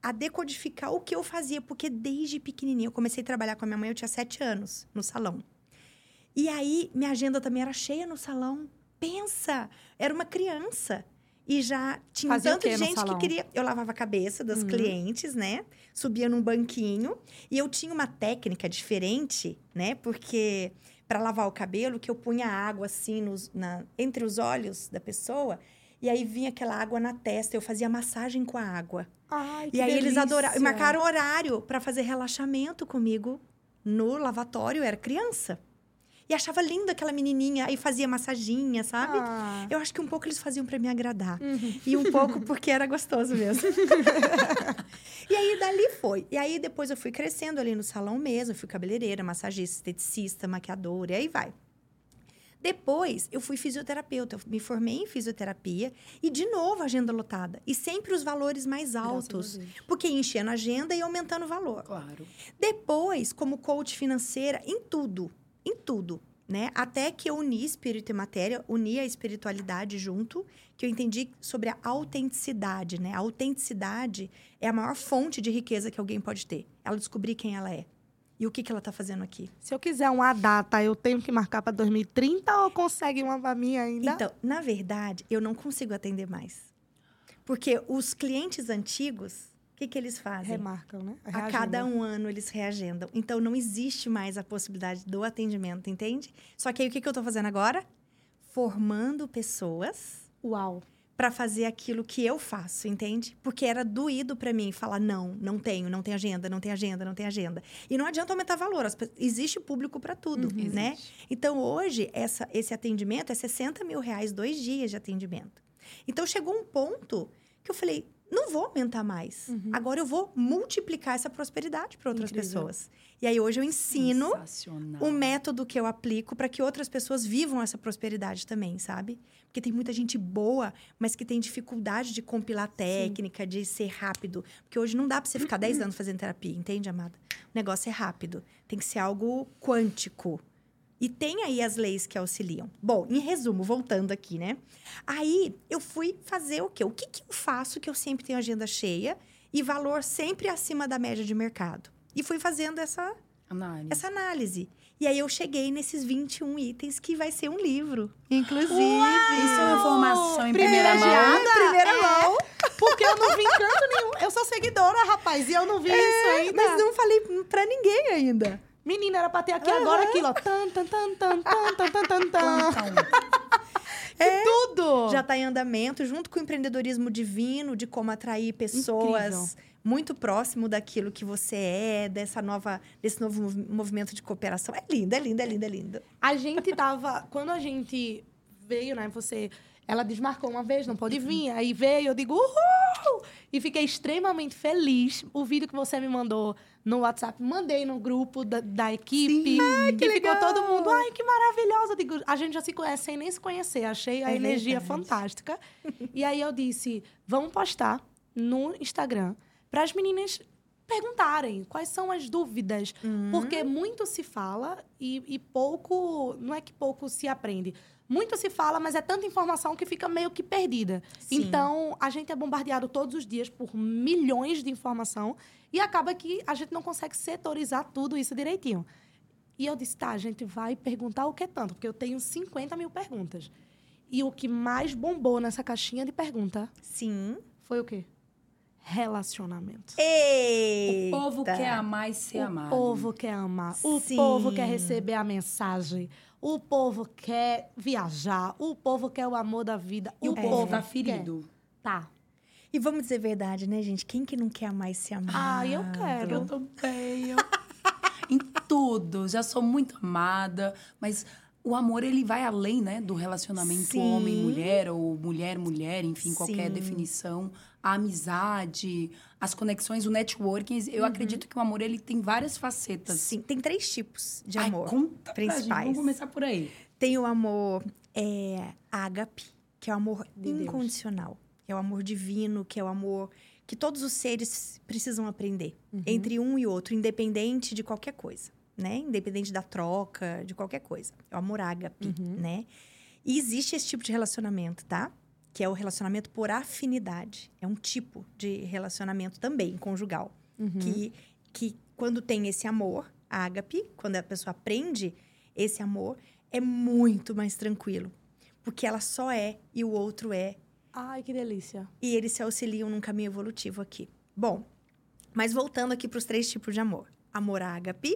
Speaker 4: a decodificar o que eu fazia, porque desde pequenininha eu comecei a trabalhar com a minha mãe, eu tinha sete anos, no salão. E aí, minha agenda também era cheia no salão. Pensa, era uma criança. E já tinha
Speaker 1: Fazia
Speaker 4: tanto gente que queria. Eu lavava a cabeça das
Speaker 1: Uhum.
Speaker 4: clientes, né? Subia num banquinho. E eu tinha uma técnica diferente, né? Porque para lavar o cabelo, que eu punha água assim nos, na, entre os olhos da pessoa. E aí vinha aquela água na testa. Eu fazia massagem com a água.
Speaker 1: Ai, que
Speaker 4: E aí eles
Speaker 1: delícia.
Speaker 4: adoraram. E marcaram horário para fazer relaxamento comigo no lavatório. Eu era criança. E achava linda aquela menininha. Aí fazia massaginha, sabe?
Speaker 1: Ah.
Speaker 4: Eu acho que um pouco eles faziam para me agradar.
Speaker 1: Uhum.
Speaker 4: E um pouco porque era gostoso mesmo. (laughs) e aí, dali foi. E aí, depois eu fui crescendo ali no salão mesmo. Fui cabeleireira, massagista, esteticista, maquiadora. E aí vai. Depois, eu fui fisioterapeuta. Eu me formei em fisioterapia. E, de novo, agenda lotada. E sempre os valores mais altos. Porque enchendo a agenda e aumentando o valor.
Speaker 2: Claro.
Speaker 4: Depois, como coach financeira, em tudo, em tudo, né? Até que eu uni espírito e matéria, uni a espiritualidade junto, que eu entendi sobre a autenticidade, né? A autenticidade é a maior fonte de riqueza que alguém pode ter. Ela descobrir quem ela é. E o que, que ela tá fazendo aqui.
Speaker 1: Se eu quiser uma data, eu tenho que marcar para 2030 ou consegue uma pra mim ainda?
Speaker 4: Então, na verdade, eu não consigo atender mais. Porque os clientes antigos, o que, que eles fazem?
Speaker 1: Remarcam, né?
Speaker 4: A cada um ano eles reagendam. Então não existe mais a possibilidade do atendimento, entende? Só que aí o que, que eu estou fazendo agora? Formando pessoas
Speaker 1: Uau.
Speaker 4: Para fazer aquilo que eu faço, entende? Porque era doído para mim falar não, não tenho, não tem agenda, não tem agenda, não tem agenda. E não adianta aumentar valor, as existe público para tudo, né? Então hoje essa, esse atendimento é 60 mil reais dois dias de atendimento. Então chegou um ponto que eu falei não vou aumentar mais. Agora eu vou multiplicar essa prosperidade para outras
Speaker 1: Incrível.
Speaker 4: pessoas. E aí hoje eu ensino o método que eu aplico para que outras pessoas vivam essa prosperidade também, sabe? Porque tem muita gente boa, mas que tem dificuldade de compilar técnica, de ser rápido. Porque hoje não dá para você ficar 10 (clears throat) anos fazendo terapia, entende, amada? O negócio é rápido. Tem que ser algo quântico. E tem aí as leis que auxiliam. Bom, em resumo, voltando aqui, né? Aí eu fui fazer o quê? O que, que eu faço que eu sempre tenho agenda cheia e valor sempre acima da média de mercado? E fui fazendo essa,
Speaker 2: Análise.
Speaker 4: essa análise. E aí eu cheguei nesses 21 itens que vai ser um livro, inclusive.
Speaker 2: Isso é uma informação em primeira mão.
Speaker 4: Primeira
Speaker 1: É,
Speaker 4: mão.
Speaker 1: Porque eu não vi em canto nenhum. Eu sou seguidora, rapaz, e eu não vi isso ainda.
Speaker 4: Mas não falei pra ninguém ainda.
Speaker 1: Menina, era pra ter aqui uhum. agora aquilo, ó. Tan, tan, tan, tan, tan, tan, tan, tan.
Speaker 2: É,
Speaker 1: tudo!
Speaker 4: Já tá em andamento, junto com o empreendedorismo divino, de como atrair pessoas
Speaker 1: Incrível.
Speaker 4: muito próximo daquilo que você é, dessa nova, desse novo movimento de cooperação. É lindo, é lindo, é lindo, é lindo.
Speaker 1: A gente tava. quando a gente veio, né? Você. Ela desmarcou uma vez, não pode vir. Aí veio, eu digo, uhul! E fiquei extremamente feliz. O vídeo que você me mandou no WhatsApp, mandei no grupo da, da equipe.
Speaker 4: que
Speaker 1: e
Speaker 4: legal!
Speaker 1: ficou todo mundo, ai, que maravilhosa. Digo, a gente já se conhece sem nem se conhecer. Achei a
Speaker 4: É
Speaker 1: energia
Speaker 4: verdade.
Speaker 1: fantástica. (laughs) e aí eu disse, vamos postar no Instagram para as meninas perguntarem quais são as dúvidas.
Speaker 4: Uhum.
Speaker 1: Porque muito se fala e, e pouco. Não é que pouco se aprende. Muito se fala, mas é tanta informação que fica meio que perdida.
Speaker 4: Sim.
Speaker 1: Então, a gente é bombardeado todos os dias por milhões de informação e acaba que a gente não consegue setorizar tudo isso direitinho. E eu disse, tá, a gente vai perguntar o que tanto, porque eu tenho 50 mil perguntas. E o que mais bombou nessa caixinha de pergunta
Speaker 4: Sim.
Speaker 1: foi o quê? Relacionamento.
Speaker 2: O
Speaker 4: Eita.
Speaker 2: povo quer amar e ser
Speaker 1: o
Speaker 2: amado.
Speaker 1: povo quer amar, o
Speaker 4: Sim.
Speaker 1: povo quer receber a mensagem, o povo quer viajar, o povo quer o amor da vida.
Speaker 2: E o
Speaker 1: o
Speaker 2: povo tá
Speaker 1: quer.
Speaker 2: ferido.
Speaker 1: Tá.
Speaker 4: E vamos dizer a verdade, né, gente? Quem que não quer amar e ser amado?
Speaker 1: Ah, eu quero.
Speaker 2: Eu também. eu- (laughs) em tudo. Já sou muito amada, mas o amor ele vai além, né, do relacionamento
Speaker 4: Sim.
Speaker 2: homem mulher ou mulher mulher, enfim, qualquer
Speaker 4: Sim.
Speaker 2: definição, a amizade, as conexões, o networking. Eu acredito que o amor ele tem várias facetas.
Speaker 4: Sim, tem três tipos de
Speaker 2: Ai,
Speaker 4: amor.
Speaker 2: conta pra gente.
Speaker 4: principais.
Speaker 2: Vamos começar por aí.
Speaker 4: Tem o amor é, ágape, que é o amor
Speaker 1: De Deus.
Speaker 4: incondicional. Que é o amor divino, que é o amor que todos os seres precisam aprender.
Speaker 1: Uhum.
Speaker 4: Entre um e outro, independente de qualquer coisa, né? Independente da troca, de qualquer coisa. É o amor ágape,
Speaker 1: Uhum.
Speaker 4: né? E existe esse tipo de relacionamento, tá? Que é o relacionamento por afinidade. É um tipo de relacionamento também conjugal.
Speaker 1: Uhum.
Speaker 4: Que, que quando tem esse amor, ágape, quando a pessoa aprende esse amor, é muito mais tranquilo. Porque ela só é e o outro é.
Speaker 1: Ai, que delícia.
Speaker 4: E eles se auxiliam num caminho evolutivo aqui. Bom, mas voltando aqui para os três tipos de amor: amor ágape,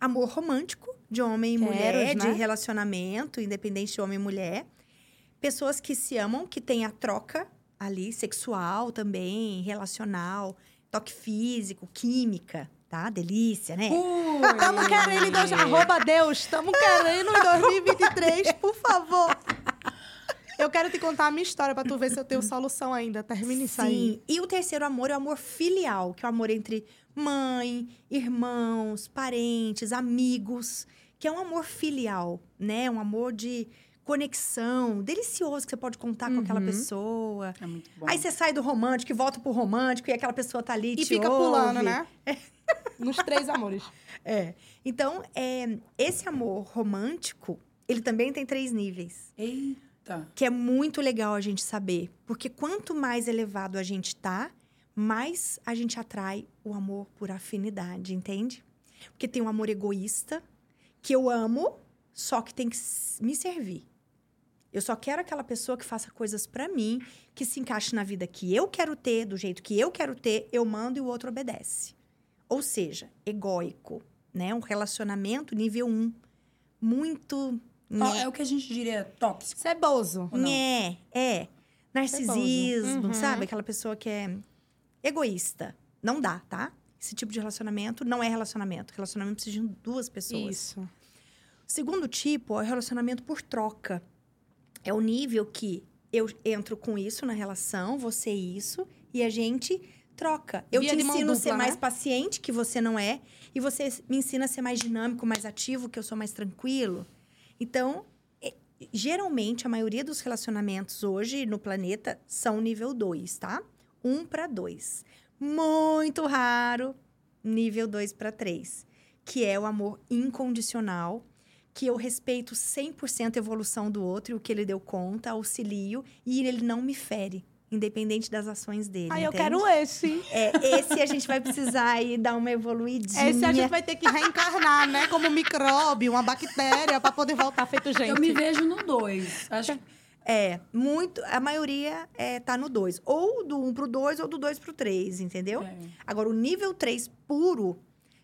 Speaker 4: amor romântico, de homem e
Speaker 1: Que
Speaker 4: mulher,
Speaker 1: Eros,
Speaker 4: de
Speaker 1: né?
Speaker 4: relacionamento, independente de homem e mulher. Pessoas que se amam, que tem a troca ali, sexual também, relacional, toque físico, química, tá? Delícia, né?
Speaker 1: Estamos (laughs) querendo em dois... Arroba Deus, estamos querendo em 2023, por favor. Eu quero te contar a minha história pra tu ver se eu tenho solução ainda. Termine isso aí.
Speaker 4: Sim. E o terceiro amor é o amor filial, que é o amor entre mãe, irmãos, parentes, amigos, que é um amor filial, né? Um amor de conexão, delicioso que você pode contar com aquela
Speaker 1: Uhum.
Speaker 4: pessoa.
Speaker 2: É muito bom.
Speaker 4: Aí você sai do romântico e volta pro romântico e aquela pessoa tá ali
Speaker 1: E fica
Speaker 4: ouve.
Speaker 1: pulando, né? (laughs) Nos três amores.
Speaker 4: É. Então, é, esse amor romântico, ele também tem três níveis.
Speaker 2: Eita.
Speaker 4: que é muito legal a gente saber. Porque quanto mais elevado a gente tá, mais a gente atrai o amor por afinidade, entende? Porque tem um amor egoísta, que eu amo, só que tem que me servir. Eu só quero aquela pessoa que faça coisas pra mim, que se encaixe na vida que eu quero ter, do jeito que eu quero ter, eu mando e o outro obedece. Ou seja, egóico, né? Um relacionamento nível 1. Muito.
Speaker 2: Ó, É o que a gente diria tóxico.
Speaker 1: Ceboso.
Speaker 2: Ou não?
Speaker 4: É, é. Narcisismo,
Speaker 1: Uhum.
Speaker 4: sabe? Aquela pessoa que é egoísta. Não dá, tá? Esse tipo de relacionamento não é relacionamento. Relacionamento precisa de duas pessoas.
Speaker 1: Isso.
Speaker 4: O segundo tipo é o relacionamento por troca. É o nível que eu entro com isso na relação, você isso, e a gente troca. Eu
Speaker 1: Via
Speaker 4: te ensino a ser mais
Speaker 1: né?
Speaker 4: paciente, que você não é, e você me ensina a ser mais dinâmico, mais ativo, que eu sou mais tranquilo. Então, é- geralmente, a maioria dos relacionamentos hoje no planeta são nível 2, tá? 1 um para 2. Muito raro, nível 2 para 3, que é o amor incondicional, que eu respeito 100% a evolução do outro e o que ele deu conta, auxilio, e ele não me fere, independente das ações dele.
Speaker 1: Aí eu quero esse.
Speaker 4: É, esse a gente vai precisar aí dar uma evoluidinha.
Speaker 1: Esse a gente vai ter que reencarnar, né? Como um micróbio, uma bactéria, pra poder voltar feito gente.
Speaker 2: Eu me vejo no dois. Acho que
Speaker 4: É, muito. A maioria é, tá no 2. Ou do 1 um pro 2 ou do 2 pro 3, entendeu?
Speaker 2: É.
Speaker 4: Agora, o nível 3 puro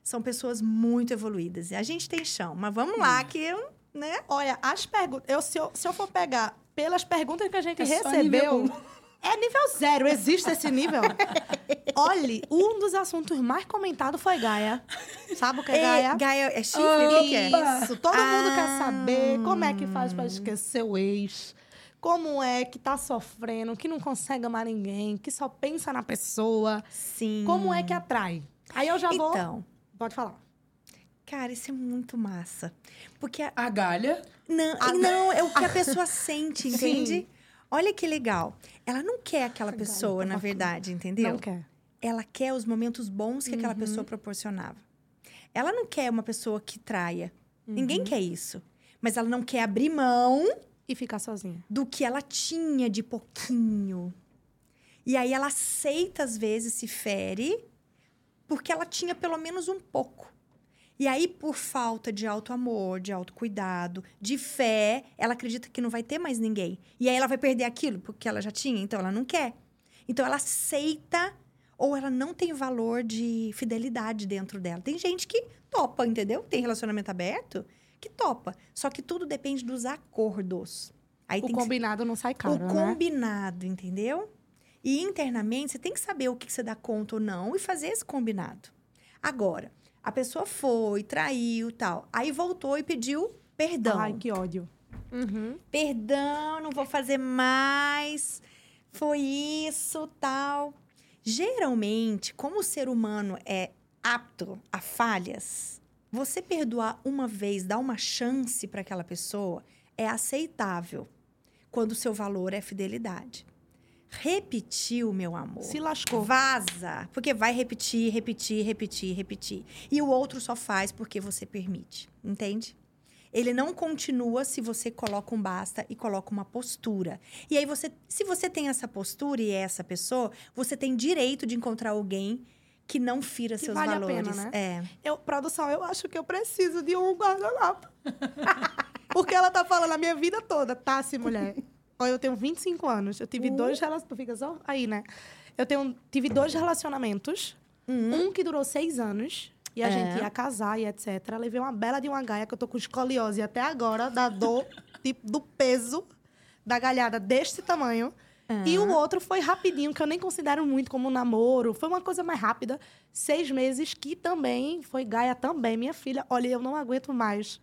Speaker 4: são pessoas muito evoluídas. E a gente tem chão. Mas vamos lá, que eu, né?
Speaker 1: Olha, as perguntas. Eu, se, eu, se eu for pegar pelas perguntas que a gente
Speaker 2: É
Speaker 1: recebeu.
Speaker 2: nível.
Speaker 1: É nível zero, existe esse nível? (laughs) Olhe, um dos assuntos mais comentados foi Gaia. Sabe o que é Gaia?
Speaker 4: Gaia é chifre? O que é?
Speaker 1: Isso, todo mundo quer
Speaker 4: Ah.
Speaker 1: saber como é que faz pra esquecer o ex. Como é que tá sofrendo, que não consegue amar ninguém, que só pensa na pessoa.
Speaker 4: Sim.
Speaker 1: Como é que atrai? Aí eu já vou. Pode falar.
Speaker 4: cara, isso é muito massa. Porque a-
Speaker 2: a galha.
Speaker 4: Não,
Speaker 1: Ah,
Speaker 4: não, é o que a (laughs) pessoa sente,
Speaker 1: Sim.
Speaker 4: entende? Olha que legal. Ela não quer aquela
Speaker 1: Gaia,
Speaker 4: pessoa,
Speaker 1: tá
Speaker 4: na
Speaker 1: bacana.
Speaker 4: verdade, entendeu?
Speaker 1: Não quer.
Speaker 4: Ela quer os momentos bons que aquela
Speaker 1: Uhum.
Speaker 4: pessoa proporcionava. Ela não quer uma pessoa que traia. Ninguém
Speaker 1: Uhum.
Speaker 4: quer isso. Mas ela não quer abrir mão
Speaker 1: E ficar sozinha.
Speaker 4: do que ela tinha de pouquinho. E aí ela aceita, às vezes, se fere, porque ela tinha pelo menos um pouco. E aí, por falta de auto-amor, de autocuidado, de fé, ela acredita que não vai ter mais ninguém. E aí ela vai perder aquilo, porque ela já tinha, então ela não quer. Então ela aceita, ou ela não tem valor de fidelidade dentro dela. Tem gente que topa, entendeu? Tem relacionamento aberto que topa. Só que tudo depende dos acordos. Aí
Speaker 1: O
Speaker 4: tem que
Speaker 1: combinado não sai caro,
Speaker 4: o
Speaker 1: né?
Speaker 4: combinado, entendeu? E internamente você tem que saber o que você dá conta ou não e fazer esse combinado. Agora, a pessoa foi, traiu, tal. Aí voltou e pediu perdão.
Speaker 1: Ai, que ódio. Uhum.
Speaker 4: Perdão, não vou fazer mais. Foi isso, tal. Geralmente, como o ser humano é apto a falhas, você perdoar uma vez, dar uma chance para aquela pessoa é aceitável quando o seu valor é fidelidade. Repetiu, meu amor.
Speaker 1: Se lascou.
Speaker 4: Vaza, porque vai repetir, repetir, repetir, repetir. E o outro só faz porque você permite, entende? Ele não continua se você coloca um basta e coloca uma postura. E aí você, se você tem essa postura e é essa pessoa, você tem direito de encontrar alguém que não fira
Speaker 1: Que
Speaker 4: seus
Speaker 1: vale a
Speaker 4: valores.
Speaker 1: pena, né?
Speaker 4: É.
Speaker 1: Eu, produção, eu acho que eu preciso de um guardanapo. (laughs) Porque ela tá falando a minha vida toda. Tá, se mulher. (laughs) Ó, eu tenho 25 anos. Eu tive
Speaker 4: Uh.
Speaker 1: dois relacionamentos. Fica só aí, né? Eu tenho, tive dois relacionamentos. Um que durou seis anos. E a
Speaker 4: Uhum. É.
Speaker 1: gente ia casar e etc. Levei uma bela de uma gaia, que eu tô com escoliose até agora, da dor, (laughs) tipo, do peso da galhada deste tamanho. E o outro foi rapidinho, que eu nem considero muito como um namoro. Foi uma coisa mais rápida. Seis meses, que também foi Gaia também, minha filha. Olha, eu não aguento mais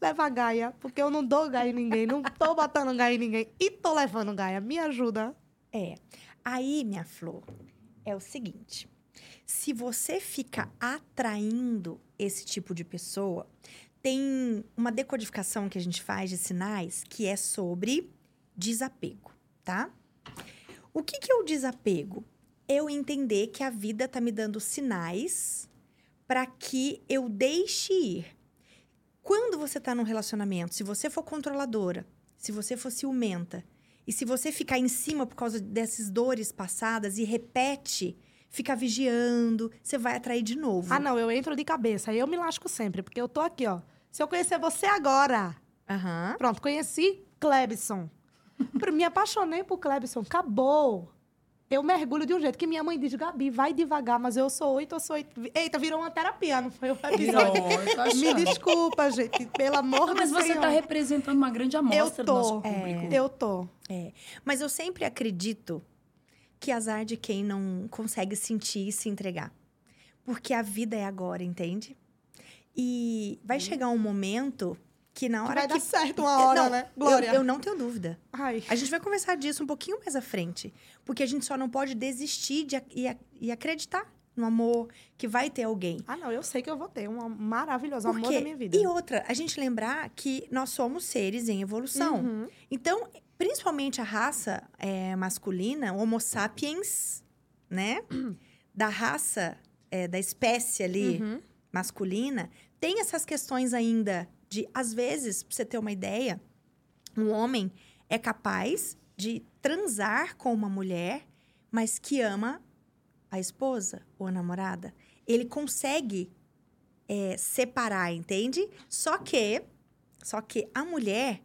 Speaker 1: levar Gaia, porque eu não dou Gaia em ninguém, não tô botando Gaia em ninguém. E tô levando Gaia. Me ajuda.
Speaker 4: É. Aí, minha flor, é o seguinte: se você fica atraindo esse tipo de pessoa, tem uma decodificação que a gente faz de sinais que é sobre desapego, tá? O que, que é o desapego? Eu entender que a vida tá me dando sinais para que eu deixe ir. Quando você tá num relacionamento, se você for controladora, se você for ciumenta, e se você ficar em cima por causa dessas dores passadas e repete, fica vigiando, você vai atrair de novo.
Speaker 1: Ah, não, eu entro de cabeça. Eu me lasco sempre, porque eu tô aqui, ó. Se eu conhecer você agora,
Speaker 4: Aham.
Speaker 1: pronto, conheci, Klebson. (laughs) Me apaixonei por Klebson. Acabou. Eu mergulho de um jeito que minha mãe diz, Gabi, vai devagar, mas eu sou oito, eu sou oito. Eita, virou uma terapia, não foi o episódio.
Speaker 2: Eu tô
Speaker 1: Me desculpa, gente, pelo amor
Speaker 2: Não,
Speaker 1: de
Speaker 2: mas
Speaker 1: Deus.
Speaker 2: você está representando uma grande amostra do nosso público.
Speaker 1: Eu tô.
Speaker 4: Mas eu sempre acredito que azar de quem não consegue sentir e se entregar. Porque a vida é agora, entende? E vai chegar um momento que na
Speaker 1: Que
Speaker 4: hora
Speaker 1: vai
Speaker 4: que...
Speaker 1: dar certo uma hora,
Speaker 4: Não,
Speaker 1: né?
Speaker 4: eu-
Speaker 1: Glória.
Speaker 4: Eu, não tenho dúvida.
Speaker 1: Ai.
Speaker 4: A gente vai conversar disso um pouquinho mais à frente. Porque a gente só não pode desistir de, e, e acreditar no amor, que vai ter alguém.
Speaker 1: Ah, não, eu sei que eu vou ter uma maravilhosa
Speaker 4: Por
Speaker 1: amor da minha vida.
Speaker 4: E outra, a gente lembrar que nós somos seres em evolução.
Speaker 1: Uhum.
Speaker 4: Então, principalmente a raça é, masculina, Homo sapiens, né? (clears throat) Da raça, é, da espécie ali
Speaker 1: Uhum.
Speaker 4: masculina, tem essas questões ainda de, às vezes, pra você ter uma ideia, um homem é capaz de transar com uma mulher, mas que ama a esposa ou a namorada. Ele consegue é, separar, entende? Só que, só que a mulher,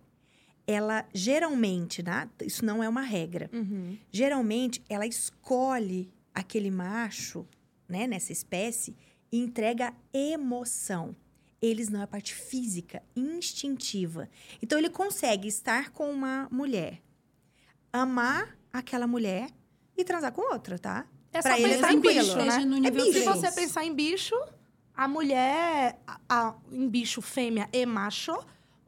Speaker 4: ela geralmente, né? Isso não é uma regra.
Speaker 1: Uhum.
Speaker 4: Geralmente, ela escolhe aquele macho, né, nessa espécie, e entrega emoção. Eles não é a parte física, instintiva. Então, ele consegue estar com uma mulher, amar aquela mulher e transar com outra, tá?
Speaker 1: É
Speaker 4: Pra
Speaker 1: só
Speaker 4: ele é
Speaker 1: pensar em
Speaker 4: tranquilo,
Speaker 1: bicho, né?
Speaker 2: no
Speaker 4: É bicho.
Speaker 1: Se você pensar em bicho, a mulher, a, a- em bicho fêmea e macho,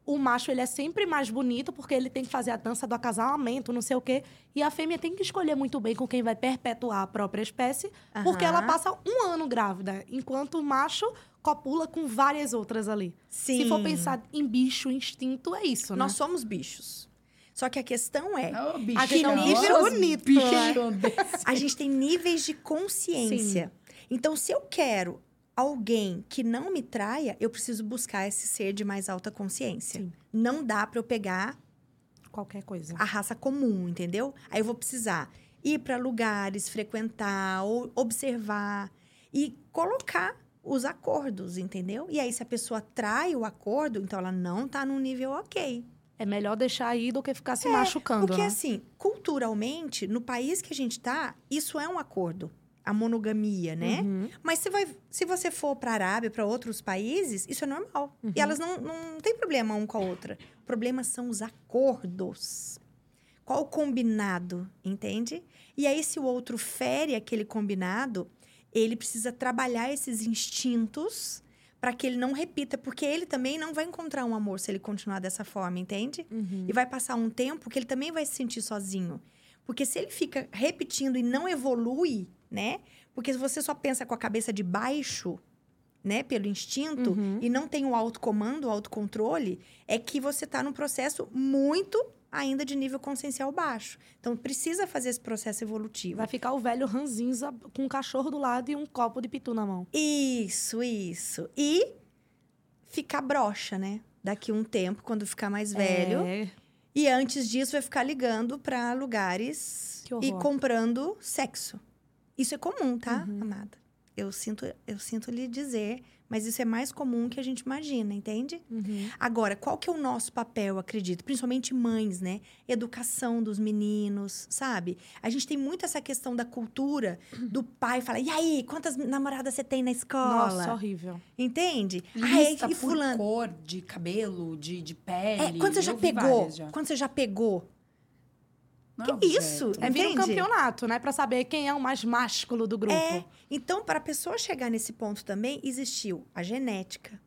Speaker 1: o macho ele é sempre mais bonito porque ele tem que fazer a dança do acasalamento, não sei o quê. E a fêmea tem que escolher muito bem com quem vai perpetuar a própria espécie, porque ela passa um ano grávida, enquanto o macho copula com várias outras ali.
Speaker 4: Sim.
Speaker 1: Se for pensar em bicho, instinto, é isso, né?
Speaker 4: Nós somos bichos. Só que a questão é,
Speaker 2: Ô, bicho,
Speaker 1: A gente é um
Speaker 2: nossa,
Speaker 1: nível bonito,
Speaker 2: bicho
Speaker 1: né?
Speaker 2: desse.
Speaker 4: a gente tem níveis de consciência. Então, se eu quero alguém que não me traia, eu preciso buscar esse ser de mais alta consciência.
Speaker 1: Sim.
Speaker 4: Não dá para eu pegar
Speaker 1: Qualquer coisa.
Speaker 4: a raça comum, entendeu? Aí eu vou precisar ir para lugares, frequentar, ou observar e colocar os acordos, entendeu? E aí, se a pessoa trai o acordo, então ela não tá num nível ok.
Speaker 1: É melhor deixar aí do que ficar se machucando,
Speaker 4: Porque,
Speaker 1: né?
Speaker 4: assim, culturalmente, no país que a gente tá, isso é um acordo. A monogamia, né?
Speaker 1: Uhum.
Speaker 4: Mas se, vai, se você for para a Arábia, para outros países, isso é normal. E elas não, não têm problema um com a outra. O problema são os acordos. Qual o combinado, entende? E aí, se o outro fere aquele combinado, ele precisa trabalhar esses instintos para que ele não repita, porque ele também não vai encontrar um amor se ele continuar dessa forma, entende?
Speaker 1: Uhum.
Speaker 4: E vai passar um tempo que ele também vai se sentir sozinho. Porque se ele fica repetindo e não evolui, né? Porque se você só pensa com a cabeça de baixo, né, pelo instinto,
Speaker 1: Uhum.
Speaker 4: e não tem o autocomando, o autocontrole, é que você está num processo muito ainda de nível consciencial baixo. Então precisa fazer esse processo evolutivo.
Speaker 1: Vai ficar o velho ranzinza com um cachorro do lado e um copo de pitu na mão.
Speaker 4: Isso, isso. E ficar broxa, né? Daqui um tempo, quando ficar mais velho.
Speaker 1: É.
Speaker 4: E antes disso, vai ficar ligando para lugares e comprando sexo. Isso é comum, tá,
Speaker 1: Uhum.
Speaker 4: amada? Eu sinto, eu sinto lhe dizer, mas isso é mais comum que a gente imagina, entende?
Speaker 1: Uhum.
Speaker 4: Agora, qual que é o nosso papel, acredito? Principalmente mães, né? Educação dos meninos, sabe? A gente tem muito essa questão da cultura do pai falar: "E aí, quantas namoradas você tem na escola?"
Speaker 1: Nossa, horrível.
Speaker 4: Entende?
Speaker 2: Lista
Speaker 4: ah, e
Speaker 2: por
Speaker 4: fulano.
Speaker 2: cor de cabelo, de, de pele.
Speaker 4: É, quando você já pegou?
Speaker 2: já.
Speaker 4: Quando você já pegou?
Speaker 2: Não,
Speaker 4: que isso?
Speaker 1: É vir um campeonato, né? Pra saber quem é o mais másculo do grupo.
Speaker 4: É. Então, para a pessoa chegar nesse ponto também, existiu a genética.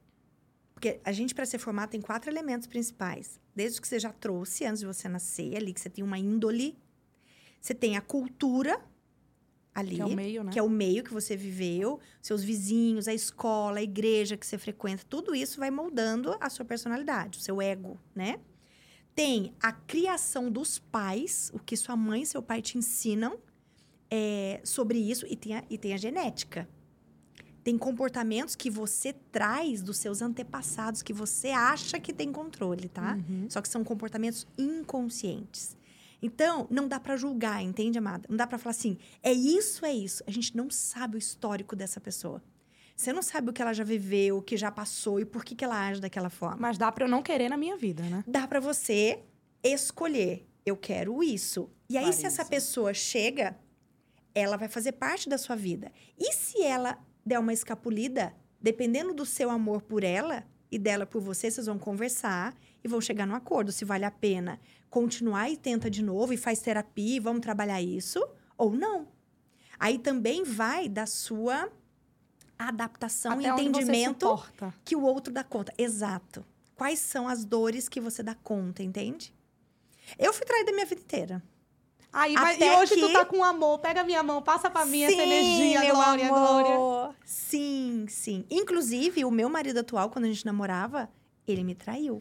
Speaker 4: Porque a gente, para ser formado, tem quatro elementos principais. Desde o que você já trouxe antes de você nascer, ali, que você tem uma índole. Você tem a cultura, ali.
Speaker 1: Que é o meio, né?
Speaker 4: que é o meio que você viveu, seus vizinhos, a escola, a igreja que você frequenta, tudo isso vai moldando a sua personalidade, o seu ego, né? Tem a criação dos pais, o que sua mãe e seu pai te ensinam é, sobre isso, e tem, a, e tem a genética. Tem comportamentos que você traz dos seus antepassados, que você acha que tem controle, tá?
Speaker 1: Uhum.
Speaker 4: Só que são comportamentos inconscientes. Então, não dá pra julgar, entende, amada? Não dá pra falar assim, é isso, é isso. A gente não sabe o histórico dessa pessoa. Você não sabe o que ela já viveu, o que já passou e por que, que ela age daquela forma.
Speaker 1: Mas dá pra eu não querer na minha vida, né?
Speaker 4: Dá pra você escolher. Eu quero isso. E aí, se essa pessoa chega, ela vai fazer parte da sua vida. E se ela der uma escapulida, dependendo do seu amor por ela e dela por você, vocês vão conversar e vão chegar no acordo se vale a pena continuar e tenta de novo e faz terapia e vamos trabalhar isso ou não. Aí também vai da sua adaptação
Speaker 1: Até
Speaker 4: e entendimento que o outro dá conta. Exato. Quais são as dores que você dá conta, entende? Eu fui traída a minha vida inteira.
Speaker 1: Aí, mas, e hoje tu
Speaker 4: que-
Speaker 1: tá com amor, pega minha mão, passa pra mim essa
Speaker 4: Sim,
Speaker 1: energia,
Speaker 4: meu
Speaker 1: glória,
Speaker 4: amor.
Speaker 1: glória.
Speaker 4: Sim, sim. Inclusive, o meu marido atual, quando a gente namorava, ele me traiu.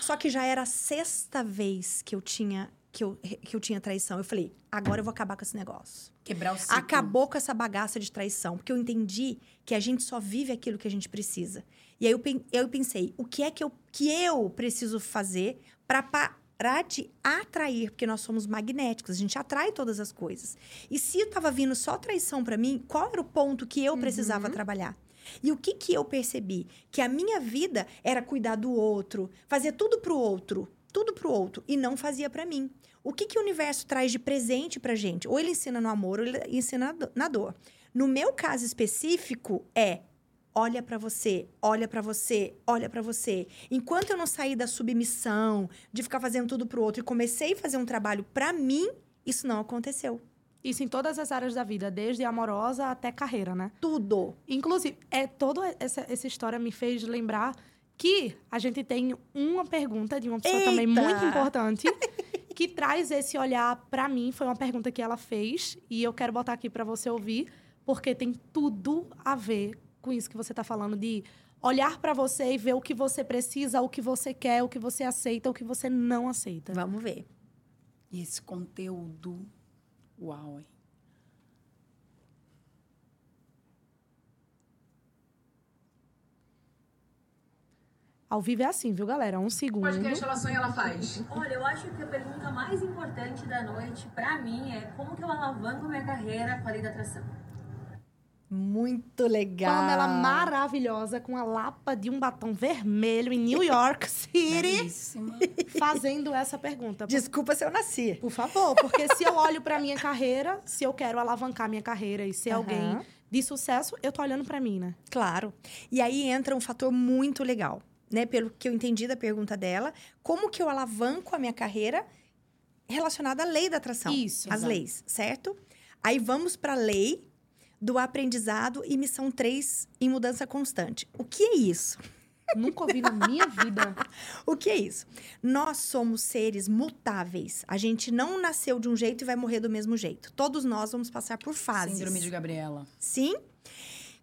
Speaker 4: Só que já era a sexta vez que eu tinha que eu, que eu tinha traição. Eu falei, agora eu vou acabar com esse negócio.
Speaker 2: Quebrar o ciclo.
Speaker 4: Acabou com essa bagaça de traição, porque eu entendi que a gente só vive aquilo que a gente precisa. E aí eu, eu pensei, o que é que eu, que eu preciso fazer para parar de atrair? Porque nós somos magnéticos, a gente atrai todas as coisas. E se estava vindo só traição para mim, qual era o ponto que eu precisava trabalhar? E o que que eu percebi? Que a minha vida era cuidar do outro, fazer tudo pro outro, tudo pro outro, e não fazia para mim. O que, que o universo traz de presente pra gente? Ou ele ensina no amor, ou ele ensina na do- na dor. No meu caso específico, é olha pra você, olha pra você, olha pra você. Enquanto eu não saí da submissão, de ficar fazendo tudo pro outro e comecei a fazer um trabalho pra mim, isso não aconteceu.
Speaker 1: Isso em todas as áreas da vida, desde amorosa até carreira, né?
Speaker 4: Tudo.
Speaker 1: Inclusive, é, toda essa, essa história me fez lembrar que a gente tem uma pergunta de uma pessoa também
Speaker 4: Eita!
Speaker 1: muito importante (laughs) que traz esse olhar pra mim. Foi uma pergunta que ela fez e eu quero botar aqui pra você ouvir, porque tem tudo a ver com isso que você tá falando de olhar pra você e ver o que você precisa, o que você quer, o que você aceita, o que você não aceita.
Speaker 4: Vamos ver.
Speaker 2: E esse conteúdo. Uau, hein?
Speaker 1: Ao vivo é assim, viu, galera? Um segundo.
Speaker 3: Podcast ela sonha, ela faz.
Speaker 5: Olha, eu acho que a pergunta mais importante da noite, pra mim, é como que eu alavanco minha carreira com a lei da atração?
Speaker 4: Muito legal.
Speaker 1: Pamela maravilhosa com a lapa de um batom vermelho em New York (laughs) City,
Speaker 2: Belíssima.
Speaker 1: fazendo essa pergunta.
Speaker 4: Desculpa se eu nasci.
Speaker 1: Por favor, porque se eu olho pra minha carreira, se eu quero alavancar minha carreira e ser
Speaker 4: Aham.
Speaker 1: alguém de sucesso, eu tô olhando pra mim, né?
Speaker 4: Claro. E aí entra um fator muito legal, né? Pelo que eu entendi da pergunta dela, como que eu alavanco a minha carreira relacionada à lei da atração?
Speaker 1: Isso,
Speaker 4: As
Speaker 1: exato.
Speaker 4: leis, certo? Aí vamos para a lei do aprendizado e missão 3 em mudança constante. O que é isso?
Speaker 1: Nunca ouvi na minha vida. (laughs)
Speaker 4: O que é isso? Nós somos seres mutáveis. A gente não nasceu de um jeito e vai morrer do mesmo jeito. Todos nós vamos passar por fases.
Speaker 2: Síndrome de Gabriela.
Speaker 4: Sim.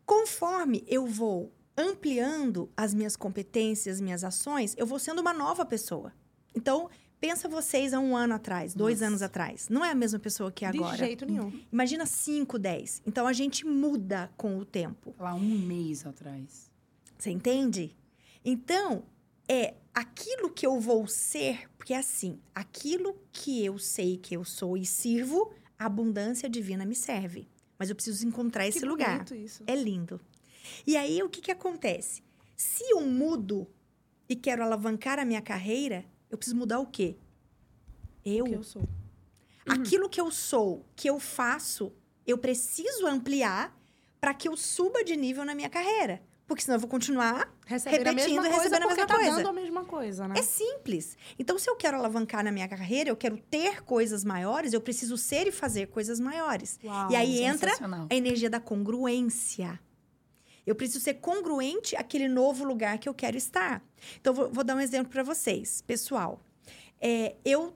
Speaker 4: Conforme eu vou ampliando as minhas competências, minhas ações, eu vou sendo uma nova pessoa. Então, pensa vocês há um ano atrás, dois
Speaker 2: Nossa.
Speaker 4: anos atrás. Não é a mesma pessoa que é
Speaker 1: De
Speaker 4: agora.
Speaker 1: jeito nenhum.
Speaker 4: Imagina 5, 10. Então, a gente muda com o tempo.
Speaker 2: Lá um mês atrás.
Speaker 4: Você entende? Então, é aquilo que eu vou ser, porque é assim, aquilo que eu sei que eu sou e sirvo, a abundância divina me serve. Mas eu preciso encontrar esse
Speaker 1: Que
Speaker 4: lugar.
Speaker 1: bonito isso.
Speaker 4: É lindo. E aí, o que, que acontece? Se eu mudo e quero alavancar a minha carreira, eu preciso mudar o quê? Eu.
Speaker 1: O que eu sou.
Speaker 4: Aquilo que eu sou, que eu faço, eu preciso ampliar para que eu suba de nível na minha carreira. Porque senão eu vou continuar.
Speaker 1: Recebendo a
Speaker 4: Repetindo,
Speaker 1: coisa
Speaker 4: recebendo a mesma
Speaker 1: tá
Speaker 4: coisa.
Speaker 1: dando a mesma coisa, né?
Speaker 4: É simples. Então, se eu quero alavancar na minha carreira, eu quero ter coisas maiores, eu preciso ser e fazer coisas maiores.
Speaker 1: Uau,
Speaker 4: e aí entra
Speaker 2: Sensacional.
Speaker 4: a energia da congruência. Eu preciso ser congruente àquele novo lugar que eu quero estar. Então, vou, vou dar um exemplo para vocês, pessoal. É, eu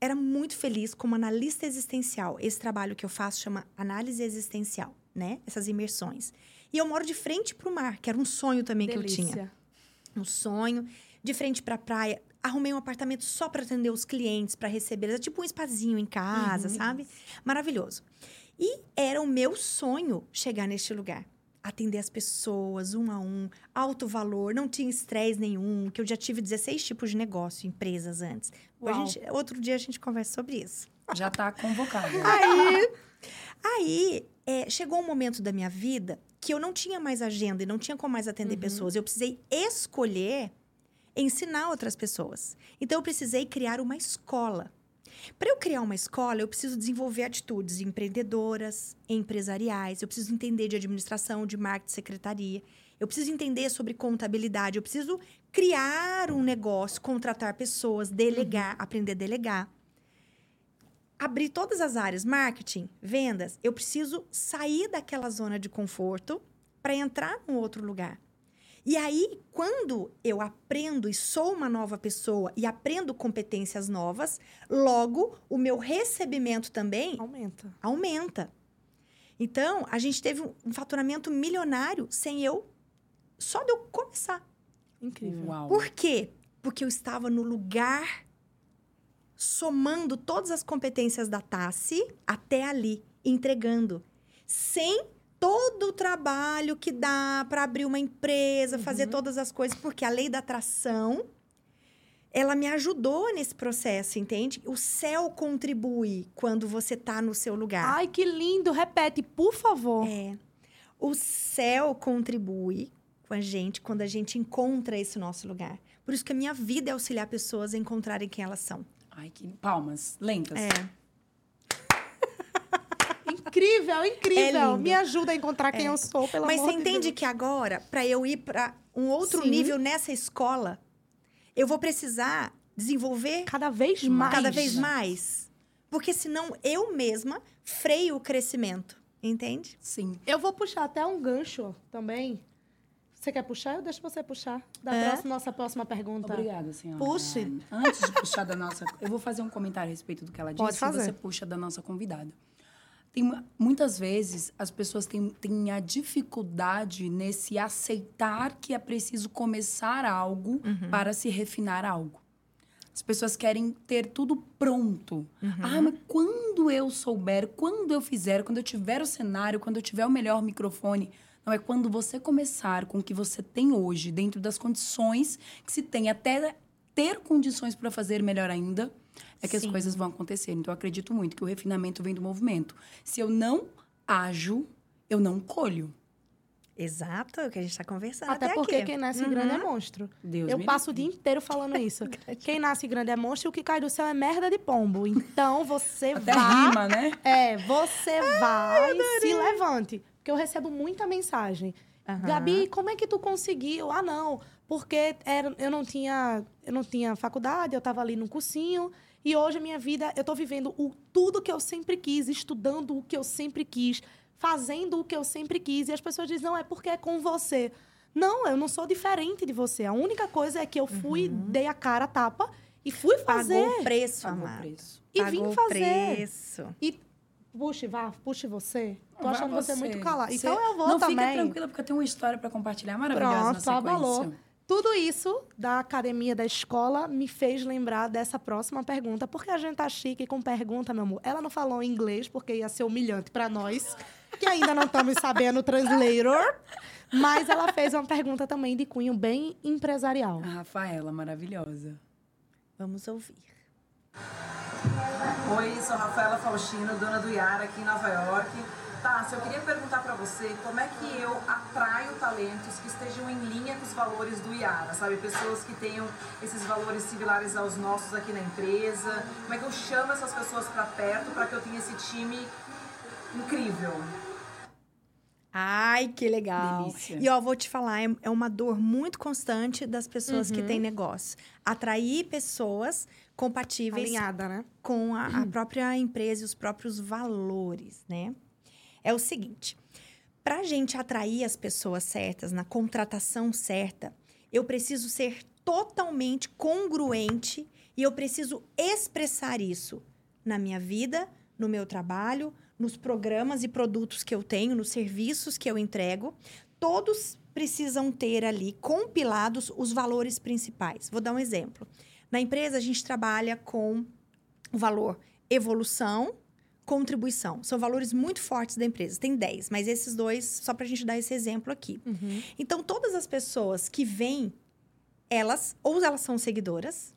Speaker 4: era muito feliz como analista existencial. Esse trabalho que eu faço chama análise existencial, né? Essas imersões. E eu moro de frente para o mar, que era um sonho também que eu tinha
Speaker 1: Delícia.
Speaker 4: um sonho, de frente para a praia. Arrumei um apartamento só para atender os clientes, para receber, era tipo um espazinho em casa,
Speaker 1: Uhum.
Speaker 4: sabe? Maravilhoso. E era o meu sonho chegar neste lugar. Atender as pessoas, um a um, alto valor, não tinha estresse nenhum, que eu já tive 16 tipos de negócio, empresas antes. Gente- outro dia a gente conversa sobre isso.
Speaker 2: Já tá convocada.
Speaker 4: Aí, aí é, chegou um momento da minha vida que eu não tinha mais agenda e não tinha como mais atender pessoas. Eu precisei escolher ensinar outras pessoas. Então eu precisei criar uma escola. Para eu criar uma escola, eu preciso desenvolver atitudes empreendedoras, empresariais, eu preciso entender de administração, de marketing, secretaria, eu preciso entender sobre contabilidade, eu preciso criar um negócio, contratar pessoas, delegar, aprender a delegar. Abrir todas as áreas, marketing, vendas, eu preciso sair daquela zona de conforto para entrar num outro lugar. E aí, quando eu aprendo e sou uma nova pessoa e aprendo competências novas, logo o meu recebimento também
Speaker 1: Aumenta.
Speaker 4: aumenta. Então, a gente teve um faturamento milionário sem eu só de eu começar.
Speaker 1: Incrível.
Speaker 2: Uau.
Speaker 4: Por quê? Porque eu estava no lugar somando todas as competências da Tassi até ali, entregando, sem todo o trabalho que dá para abrir uma empresa, fazer todas as coisas, porque a lei da atração ela me ajudou nesse processo, entende? O céu contribui quando você tá no seu lugar.
Speaker 1: Ai, que lindo. Repete, por favor.
Speaker 4: É. O céu contribui com a gente quando a gente encontra esse nosso lugar. Por isso que a minha vida é auxiliar pessoas a encontrarem quem elas são.
Speaker 2: Ai, que palmas. Lentas.
Speaker 4: É.
Speaker 1: Incrível, incrível.
Speaker 4: É.
Speaker 1: Me ajuda a encontrar quem
Speaker 4: É.
Speaker 1: eu sou, pelo
Speaker 4: Mas
Speaker 1: amor
Speaker 4: você
Speaker 1: de
Speaker 4: entende
Speaker 1: Deus.
Speaker 4: que agora, para eu ir para um outro
Speaker 1: Sim.
Speaker 4: nível nessa escola, eu vou precisar desenvolver
Speaker 1: Cada vez mais.
Speaker 4: cada vez mais. Porque senão eu mesma freio o crescimento. Entende?
Speaker 2: Sim.
Speaker 1: Eu vou puxar até um gancho também. Você quer puxar? Eu deixo você puxar. Da
Speaker 4: É?
Speaker 1: próxima, nossa próxima pergunta.
Speaker 2: Obrigada, senhora.
Speaker 1: Puxe.
Speaker 2: Antes de puxar da nossa. Eu vou fazer um comentário a respeito do que ela disse.
Speaker 1: Pode fazer.
Speaker 2: Você puxa da nossa convidada. Tem, mu- muitas vezes as pessoas têm, têm a dificuldade nesse aceitar que é preciso começar algo para se refinar algo. As pessoas querem ter tudo pronto. Ah, mas quando eu souber, quando eu fizer, quando eu tiver o cenário, quando eu tiver o melhor microfone. Não, é quando você começar com o que você tem hoje, dentro das condições que se tem, até ter condições para fazer melhor ainda, é que as
Speaker 4: Sim.
Speaker 2: coisas vão acontecer. Então, eu acredito muito que o refinamento vem do movimento. Se eu não ajo, eu não colho.
Speaker 4: Exato, é o que a gente está conversando
Speaker 1: Até
Speaker 4: até,
Speaker 1: porque
Speaker 4: aqui.
Speaker 1: quem nasce grande é monstro.
Speaker 2: Deus
Speaker 1: eu passo o
Speaker 2: livre.
Speaker 1: dia inteiro falando (laughs) isso. quem nasce grande é monstro e o que cai do céu é merda de pombo. Então você (laughs)
Speaker 2: Até
Speaker 1: vai.
Speaker 2: rima, né?
Speaker 1: É, você vai se levante. Porque eu recebo muita mensagem.
Speaker 4: Aham.
Speaker 1: Gabi, como é que tu conseguiu? Ah, não, porque era, eu não tinha, eu não tinha faculdade, eu estava ali no cursinho e hoje a minha vida, eu tô vivendo o tudo que eu sempre quis, estudando o que eu sempre quis, fazendo o que eu sempre quis e as pessoas dizem: "Não, é porque é com você". Não, eu não sou diferente de você. A única coisa é que eu fui, dei a cara a tapa e fui fazer
Speaker 4: Pagou o preço,
Speaker 2: Pagou o
Speaker 4: amado.
Speaker 2: preço.
Speaker 1: e
Speaker 4: Pagou
Speaker 1: vim fazer.
Speaker 4: preço.
Speaker 1: E puxe, vá, puxe você. Tô
Speaker 2: Vai
Speaker 1: achando você. muito calado.
Speaker 2: Você-
Speaker 1: Então eu vou
Speaker 2: Não,
Speaker 1: também.
Speaker 2: fica tranquila, porque eu tenho uma história para compartilhar maravilhosa na
Speaker 1: Pronto,
Speaker 2: sequência.
Speaker 1: abalou. Tudo isso da academia da escola me fez lembrar dessa próxima pergunta. Porque a gente tá chique com pergunta, meu amor. Ela não falou em inglês porque ia ser humilhante para nós, que ainda não estamos (laughs) sabendo o translator. Mas ela fez uma pergunta também de cunho bem empresarial.
Speaker 2: A Rafaela, maravilhosa.
Speaker 4: Vamos ouvir.
Speaker 6: Oi, sou Rafaela Faustino, dona do Iara aqui em Nova York. Tássia, eu queria perguntar pra você como é que eu atraio talentos que estejam em linha com os valores do Iara, sabe? Pessoas que tenham esses valores similares aos nossos aqui na empresa. Como é que eu chamo essas pessoas pra perto para que eu tenha esse time incrível?
Speaker 4: Ai, que legal.
Speaker 2: Delícia.
Speaker 4: E ó, vou te falar, é, é uma dor muito constante das pessoas
Speaker 1: Uhum.
Speaker 4: que têm negócio. Atrair pessoas compatíveis
Speaker 1: Alinhada, né?
Speaker 4: com a, a própria empresa e os próprios valores, né? É o seguinte, para a gente atrair as pessoas certas, na contratação certa, eu preciso ser totalmente congruente e eu preciso expressar isso na minha vida, no meu trabalho, nos programas e produtos que eu tenho, nos serviços que eu entrego. Todos precisam ter ali compilados os valores principais. Vou dar um exemplo. Na empresa, a gente trabalha com o valor evolução, contribuição. São valores muito fortes da empresa. Tem 10, mas esses dois, só para a gente dar esse exemplo aqui. Então, todas as pessoas que vêm, elas, ou elas são seguidoras,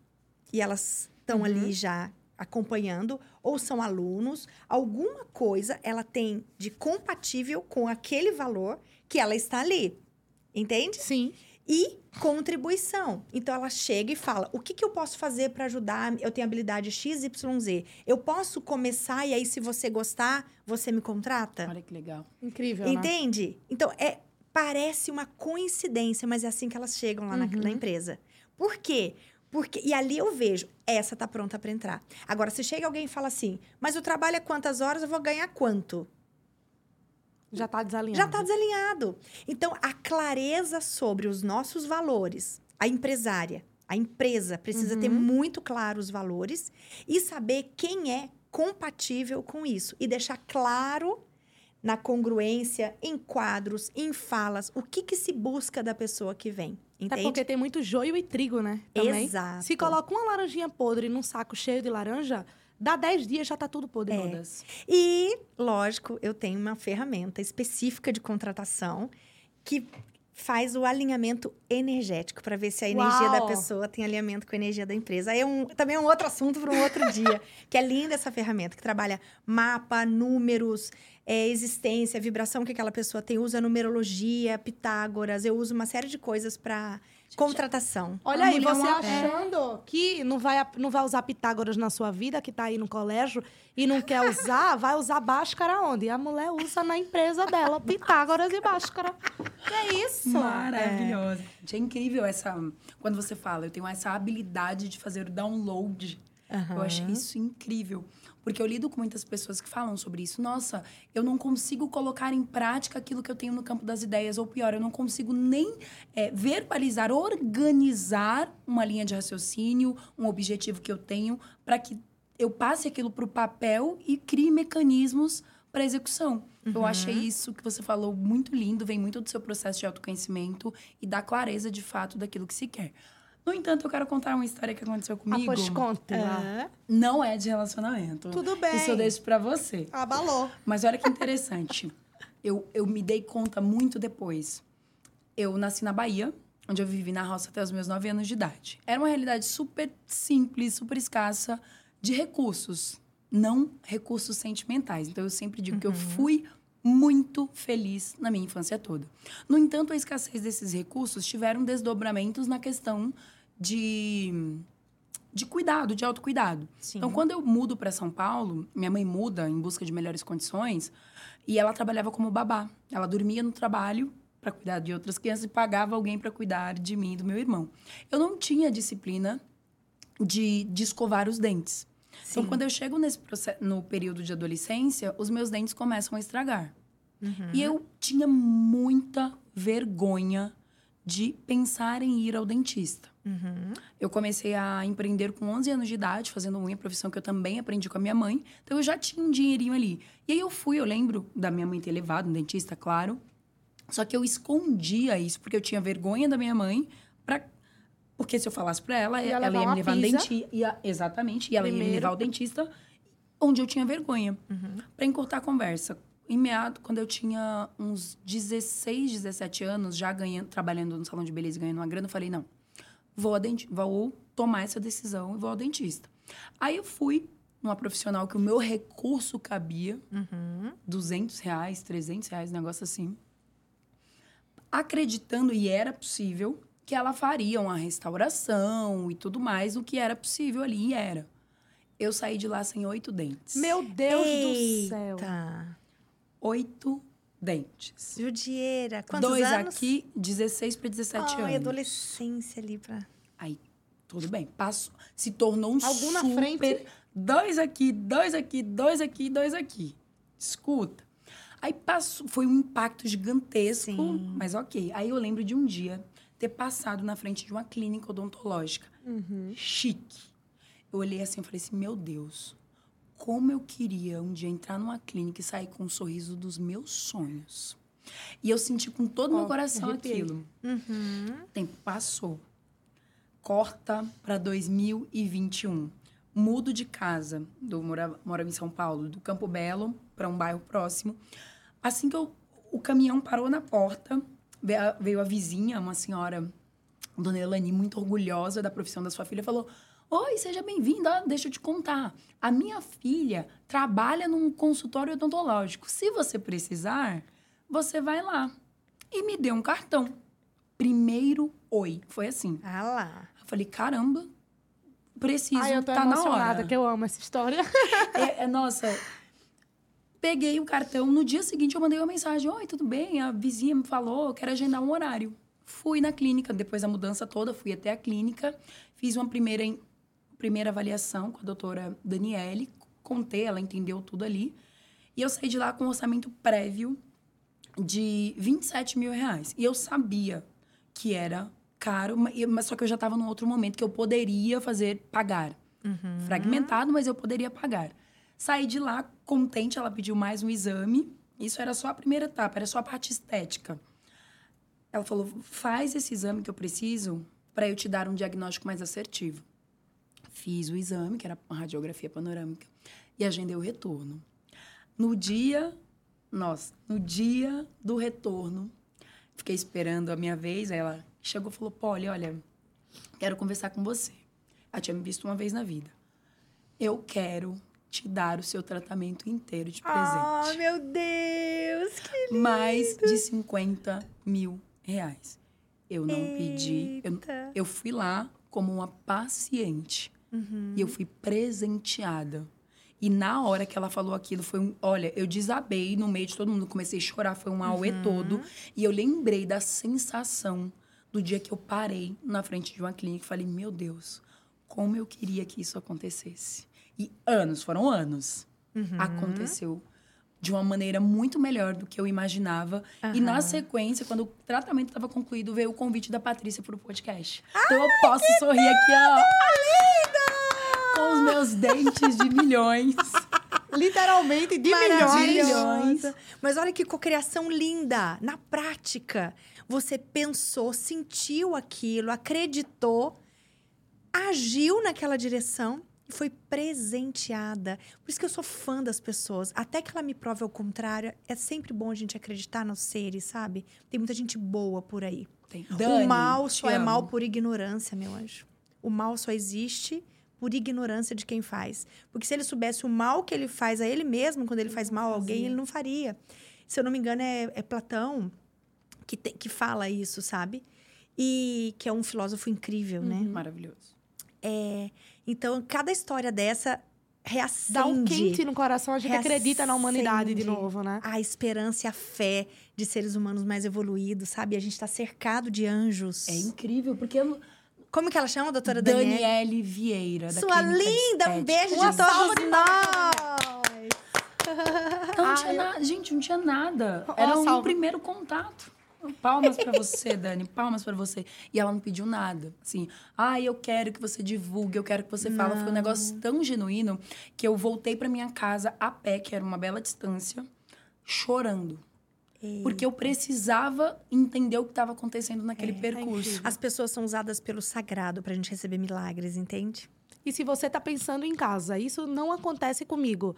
Speaker 4: e elas estão ali já acompanhando, ou são alunos, alguma coisa ela tem de compatível com aquele valor que ela está ali. Entende?
Speaker 1: Sim.
Speaker 4: E contribuição. Então ela chega e fala: o que, que eu posso fazer para ajudar? Eu tenho habilidade XYZ. Eu posso começar e aí, se você gostar, você me contrata?
Speaker 2: Olha que legal.
Speaker 1: Incrível, né?
Speaker 4: Entende? Então, é, parece uma coincidência, mas é assim que elas chegam lá na,
Speaker 1: Uhum.
Speaker 4: na empresa. Por quê? Porque, e ali eu vejo, essa tá pronta para entrar. Agora, se chega alguém e fala assim, mas o trabalho é quantas horas, eu vou ganhar quanto?
Speaker 1: Já tá desalinhado.
Speaker 4: Já está desalinhado. Então, a clareza sobre os nossos valores, a empresária, a empresa precisa ter muito claro os valores e saber quem é compatível com isso. E deixar claro na congruência, em quadros, em falas, o que, que se busca da pessoa que vem.
Speaker 1: Até
Speaker 4: Entende?
Speaker 1: porque tem muito joio e trigo, né? Também.
Speaker 4: Exato.
Speaker 1: Se coloca uma laranjinha podre num saco cheio de laranja, dá 10 dias já tá tudo podre.
Speaker 2: Todas.
Speaker 4: E, lógico, eu tenho uma ferramenta específica de contratação que faz o alinhamento energético para ver se a energia da
Speaker 1: Uau!
Speaker 4: pessoa tem alinhamento com a energia da empresa. Aí é um, também é um outro assunto para um outro dia, (laughs) que é linda essa ferramenta que trabalha mapa, números, é, existência, vibração que aquela pessoa tem, usa numerologia, Pitágoras, eu uso uma série de coisas para contratação.
Speaker 1: Olha
Speaker 2: A
Speaker 1: aí,
Speaker 2: é
Speaker 1: você achando que não vai, não vai usar Pitágoras na sua vida, que tá aí no colégio, e não quer usar, (laughs) vai usar Bhaskara onde? A mulher usa na empresa dela, Pitágoras e Bhaskara. Que é isso?
Speaker 2: Maravilhosa. Gente, É incrível essa. Quando você fala, eu tenho essa habilidade de fazer o download. Eu achei isso incrível. Porque eu lido com muitas pessoas que falam sobre isso. Nossa, eu não consigo colocar em prática aquilo que eu tenho no campo das ideias. Ou pior, eu não consigo nem é, verbalizar, organizar uma linha de raciocínio, um objetivo que eu tenho, para que eu passe aquilo para o papel e crie mecanismos para execução. Eu achei isso que você falou muito lindo, vem muito do seu processo de autoconhecimento e da clareza de fato daquilo que se quer. No entanto, eu quero contar uma história que aconteceu
Speaker 1: Ah,
Speaker 2: comigo.
Speaker 1: pois conte. lá.
Speaker 4: Ah,
Speaker 2: Não é de relacionamento.
Speaker 1: Tudo bem.
Speaker 2: Isso eu deixo pra você.
Speaker 1: Abalou.
Speaker 2: Mas olha que interessante. (laughs) eu, eu me dei conta muito depois. Eu nasci na Bahia, onde eu vivi na roça até os meus nove anos de idade. Era uma realidade super simples, super escassa de recursos, não recursos sentimentais. Então eu sempre digo que eu fui muito feliz na minha infância toda. No entanto, a escassez desses recursos tiveram desdobramentos na questão de de cuidado, de autocuidado.
Speaker 4: Sim.
Speaker 2: Então, quando eu mudo para São Paulo, minha mãe muda em busca de melhores condições e ela trabalhava como babá. Ela dormia no trabalho para cuidar de outras crianças e pagava alguém para cuidar de mim e do meu irmão. Eu não tinha disciplina de, de escovar os dentes. Então,
Speaker 4: Sim.
Speaker 2: quando eu chego nesse processo, no período de adolescência, os meus dentes começam a estragar. E eu tinha muita vergonha de pensar em ir ao dentista.
Speaker 4: uhum.
Speaker 2: Eu comecei a empreender com 11 anos de idade, fazendo unha, profissão que eu também aprendi com a minha mãe. Então, eu já tinha um dinheirinho ali. E aí, eu fui, eu lembro da minha mãe ter levado um dentista, claro. Só que eu escondia isso, porque eu tinha vergonha da minha mãe. Porque se eu falasse pra ela, ela
Speaker 1: levar
Speaker 2: ia me levar no dentista. Exatamente, e ela ia me
Speaker 1: Primeiro.
Speaker 2: levar ao dentista, onde eu tinha vergonha.
Speaker 1: Uhum.
Speaker 2: Pra encurtar a conversa, em meado, quando eu tinha uns 16, 17 anos, já ganhando, trabalhando no salão de beleza e ganhando uma grana, eu falei, não, vou, denti- vou tomar essa decisão e vou ao dentista. Aí eu fui numa profissional que o meu recurso cabia,
Speaker 4: Uhum.
Speaker 2: 200 reais, 300 reais, um negócio assim. Acreditando, e era possível, que ela faria uma restauração e tudo mais, o que era possível ali, e era. Eu saí de lá sem oito dentes.
Speaker 1: Meu Deus do céu.
Speaker 4: Eita.
Speaker 2: Oito dentes.
Speaker 4: Judieira. Quantos
Speaker 2: Dois
Speaker 4: anos?
Speaker 2: aqui, 16 para 17
Speaker 4: Ai,
Speaker 2: anos.
Speaker 4: adolescência ali pra...
Speaker 2: Aí, tudo bem. Passou. Se tornou um
Speaker 1: Algum na
Speaker 2: super...
Speaker 1: frente?
Speaker 2: Dois aqui, dois aqui, dois aqui, dois aqui. Escuta. Aí passou, foi um impacto gigantesco,
Speaker 4: Sim.
Speaker 2: mas ok. Aí eu lembro de um dia ter passado na frente de uma clínica odontológica. Chique. Eu olhei assim e falei assim, meu Deus, como eu queria um dia entrar numa clínica e sair com o sorriso dos meus sonhos. E eu senti com todo o meu
Speaker 1: Ó,
Speaker 2: coração aquilo.
Speaker 4: Uhum.
Speaker 2: O tempo passou. Corta para 2021. Mudo de casa, do mora, morava em São Paulo, do Campo Belo para um bairro próximo. Assim que eu- o caminhão parou na porta, veio a, vizinha, uma senhora, dona Elani, muito orgulhosa da profissão da sua filha, falou: Oi, seja bem-vinda. Deixa eu te contar. A minha filha trabalha num consultório odontológico. Se você precisar, você vai lá. E me deu um cartão primeiro oi. Foi assim.
Speaker 4: Ah lá.
Speaker 2: Eu falei, caramba, preciso,
Speaker 1: Ai, eu tô
Speaker 2: tá na hora.
Speaker 1: que eu amo essa história. (laughs)
Speaker 2: É, é, nossa, peguei o cartão. No dia seguinte, eu mandei uma mensagem: Oi, tudo bem? A vizinha me falou, quero agendar um horário. Fui na clínica, depois da mudança toda, fui até a clínica, fiz uma primeira, primeira avaliação com a doutora Daniele, contei, ela entendeu tudo ali. E eu saí de lá com um orçamento prévio de 27 mil reais. E eu sabia que era caro, ma- mas só que eu já estava num outro momento que eu poderia fazer, pagar. Fragmentado, mas eu poderia pagar. Saí de lá contente, ela pediu mais um exame. Isso era só a primeira etapa, era só a parte estética. Ela falou: faz esse exame que eu preciso para eu te dar um diagnóstico mais assertivo. Fiz o exame, que era uma radiografia panorâmica, e agendei o retorno. No dia, nossa, no dia do retorno, fiquei esperando a minha vez, aí ela chegou e falou: Polly, olha, quero conversar com você. Ela tinha me visto uma vez na vida. Eu quero te dar o seu tratamento inteiro de presente
Speaker 4: Ah, meu Deus, que
Speaker 2: mais de 50 mil reais. Eu não pedi. Eu,
Speaker 4: Eita.
Speaker 2: eu fui lá como uma paciente.
Speaker 4: Uhum.
Speaker 2: E eu fui presenteada. E na hora que ela falou aquilo, foi um. Olha, eu desabei no meio de todo mundo, comecei a chorar, foi um auê
Speaker 4: Uhum.
Speaker 2: todo. E eu lembrei da sensação do dia que eu parei na frente de uma clínica e falei: Meu Deus, como eu queria que isso acontecesse. E anos, foram anos.
Speaker 4: Uhum.
Speaker 2: Aconteceu de uma maneira muito melhor do que eu imaginava. E na sequência, quando o tratamento estava concluído, veio o convite da Patrícia para o podcast. então eu posso sorrir aqui, ó. Com os meus dentes de milhões. (laughs)
Speaker 1: Literalmente, de
Speaker 4: Maravilhosa. Mas olha que cocriação linda. Na prática, você pensou, sentiu aquilo, acreditou, agiu naquela direção e foi presenteada. Por isso que eu sou fã das pessoas. Até que ela me prove ao contrário, é sempre bom a gente acreditar nos seres, sabe? Tem muita gente boa por aí.
Speaker 2: Tem.
Speaker 4: o
Speaker 2: Dani,
Speaker 4: mal
Speaker 2: te
Speaker 4: só é
Speaker 2: amo.
Speaker 4: mal por ignorância, meu anjo. O mal só existe por ignorância de quem faz. Porque se ele soubesse o mal que ele faz a ele mesmo, quando ele faz mal a alguém, ele não faria. Se eu não me engano, é, é Platão que, te- que fala isso, sabe? E que é um filósofo incrível, né?
Speaker 2: Maravilhoso.
Speaker 4: É, então, cada história dessa reacende
Speaker 1: Dá um quente no coração, a gente acredita na humanidade de novo, né?
Speaker 4: a esperança e a fé de seres humanos mais evoluídos, sabe? A gente está cercado de anjos.
Speaker 2: É incrível, porque eu,
Speaker 4: Como que ela chama, doutora Daniela?
Speaker 2: Daniele Vieira, da
Speaker 4: Sua linda, um beijo
Speaker 1: Uma
Speaker 4: de
Speaker 1: salva
Speaker 4: todos
Speaker 1: de
Speaker 4: nós.
Speaker 2: Não, (laughs) tinha nada. Gente, não tinha nada. Era um
Speaker 1: salva.
Speaker 2: primeiro contato. Palmas pra você, Dani. Palmas pra você. E ela não pediu nada. Assim, ah, eu quero que você divulgue, eu quero que você fale. Foi um negócio tão genuíno que eu voltei pra minha casa a pé, que era uma bela distância, chorando. Porque eu precisava entender o que estava acontecendo naquele percurso.
Speaker 4: As pessoas são usadas pelo sagrado pra gente receber milagres, entende?
Speaker 1: E se você está pensando em casa, isso não acontece comigo.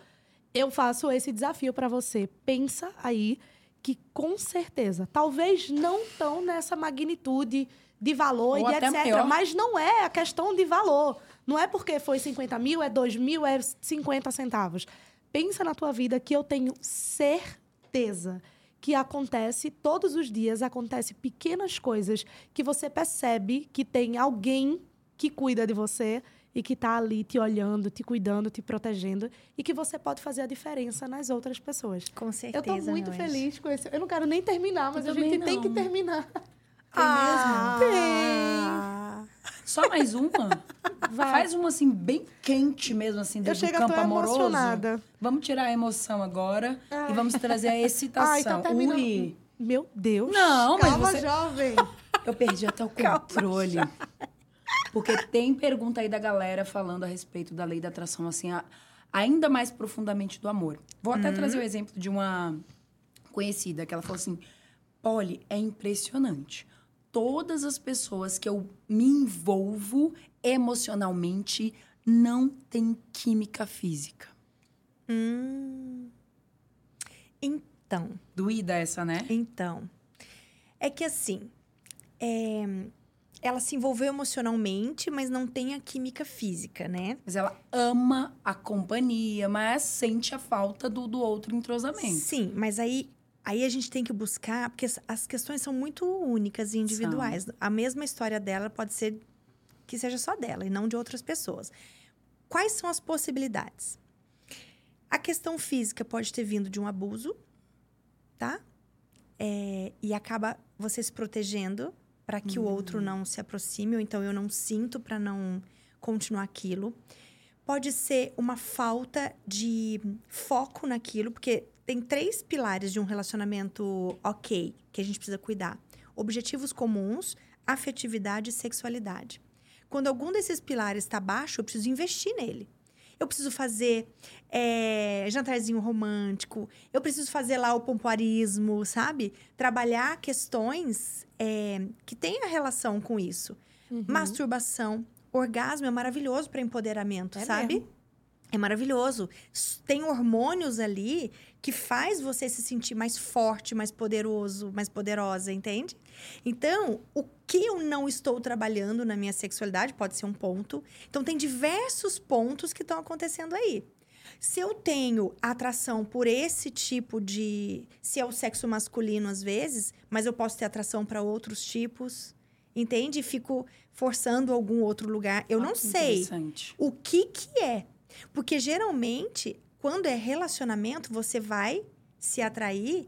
Speaker 1: Eu faço esse desafio para você. Pensa aí que com certeza, talvez não tão nessa magnitude de valor
Speaker 2: Ou
Speaker 1: e etc.
Speaker 2: maior.
Speaker 1: Mas não é a questão de valor. Não é porque foi 50 mil, é 2 mil, é 50 centavos. Pensa na tua vida que eu tenho certeza que acontece todos os dias, acontece pequenas coisas que você percebe que tem alguém que cuida de você e que tá ali te olhando, te cuidando, te protegendo e que você pode fazer a diferença nas outras pessoas.
Speaker 4: Com
Speaker 1: Eu
Speaker 4: certeza.
Speaker 1: tô muito
Speaker 4: meu anjo.
Speaker 1: feliz com esse. Eu não quero nem terminar, mas
Speaker 2: Eu
Speaker 1: a gente
Speaker 2: também
Speaker 1: tem
Speaker 2: não.
Speaker 1: que terminar. (laughs)
Speaker 4: Ah,
Speaker 2: Só mais uma?
Speaker 1: Vai.
Speaker 2: Faz uma assim, bem quente mesmo, assim, do,
Speaker 1: Eu
Speaker 2: do
Speaker 1: chego, eu
Speaker 2: campo
Speaker 1: tô
Speaker 2: amoroso.
Speaker 1: emocionada.
Speaker 2: Vamos tirar a emoção agora e vamos trazer a (laughs) excitação.
Speaker 1: Ai, tá terminando.
Speaker 2: Ui,
Speaker 1: Meu Deus.
Speaker 2: Não, mas
Speaker 1: Calma,
Speaker 2: você-
Speaker 1: jovem.
Speaker 2: eu perdi até o controle. Porque tem pergunta aí da galera falando a respeito da lei da atração, assim, a- ainda mais profundamente do amor. Vou até trazer o exemplo de uma conhecida, que ela falou assim: Polly, é impressionante. Todas as pessoas que eu me envolvo emocionalmente não têm química física.
Speaker 4: hum. Então,
Speaker 2: Doída essa, né?
Speaker 4: então. É que assim, é, ela se envolveu emocionalmente, mas não tem a química física, né?
Speaker 2: Mas ela ama a companhia, mas sente a falta do, do outro entrosamento.
Speaker 4: Sim, mas aí Aí a gente tem que buscar, porque as- questões são muito únicas e individuais. A mesma história dela pode ser que seja só dela e não de outras pessoas. Quais são as possibilidades? A questão física pode ter vindo de um abuso, tá? É, e acaba você se protegendo para que o outro não se aproxime, ou então eu não sinto para não continuar aquilo. Pode ser uma falta de foco naquilo, porque tem três pilares de um relacionamento ok que a gente precisa cuidar: objetivos comuns, afetividade e sexualidade. Quando algum desses pilares está baixo, eu preciso investir nele. Eu preciso fazer é, jantarzinho romântico. Eu preciso fazer lá o pompoarismo, sabe? Trabalhar questões é, que tenham relação com isso. Masturbação. Orgasmo é maravilhoso para empoderamento,
Speaker 1: É
Speaker 4: sabe?
Speaker 1: mesmo.
Speaker 4: É maravilhoso. Tem hormônios ali que faz você se sentir mais forte, mais poderoso, mais poderosa, entende? Então, o que eu não estou trabalhando na minha sexualidade pode ser um ponto. Então, tem diversos pontos que estão acontecendo aí. Se eu tenho atração por esse tipo de. Se é o sexo masculino às vezes, mas eu posso ter atração para outros tipos, entende? Fico forçando algum outro lugar. Eu
Speaker 2: Ah,
Speaker 4: não sei o que que é. Porque geralmente, quando é relacionamento, você vai se atrair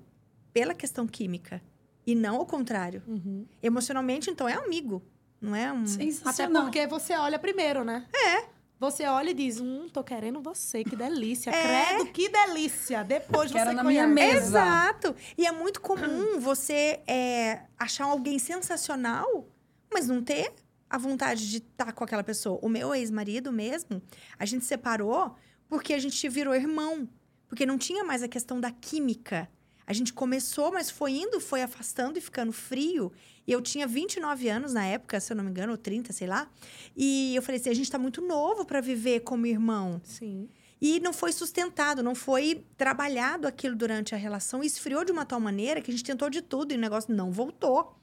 Speaker 4: pela questão química e não ao contrário.
Speaker 1: Uhum.
Speaker 4: Emocionalmente, então é amigo, não é um
Speaker 1: Até
Speaker 2: Sensacional.
Speaker 1: porque você olha primeiro, né? É. Você olha e diz, hum, tô querendo você, que delícia. (laughs) Credo, que delícia. Depois
Speaker 2: Quero
Speaker 1: você
Speaker 2: na
Speaker 1: conhece.
Speaker 2: minha mesa.
Speaker 4: Exato. E é muito comum (clears throat) você é, achar alguém sensacional, mas não ter a vontade de estar com aquela pessoa. O meu ex-marido mesmo, a gente separou porque a gente virou irmão. Porque não tinha mais a questão da química. A gente começou, mas foi indo, foi afastando e ficando frio. E eu tinha 29 anos na época, se eu não me engano, ou 30, sei lá. E eu falei assim: a gente tá muito novo para viver como irmão.
Speaker 1: Sim.
Speaker 4: E não foi sustentado, não foi trabalhado aquilo durante a relação. E esfriou de uma tal maneira que a gente tentou de tudo e o negócio não voltou.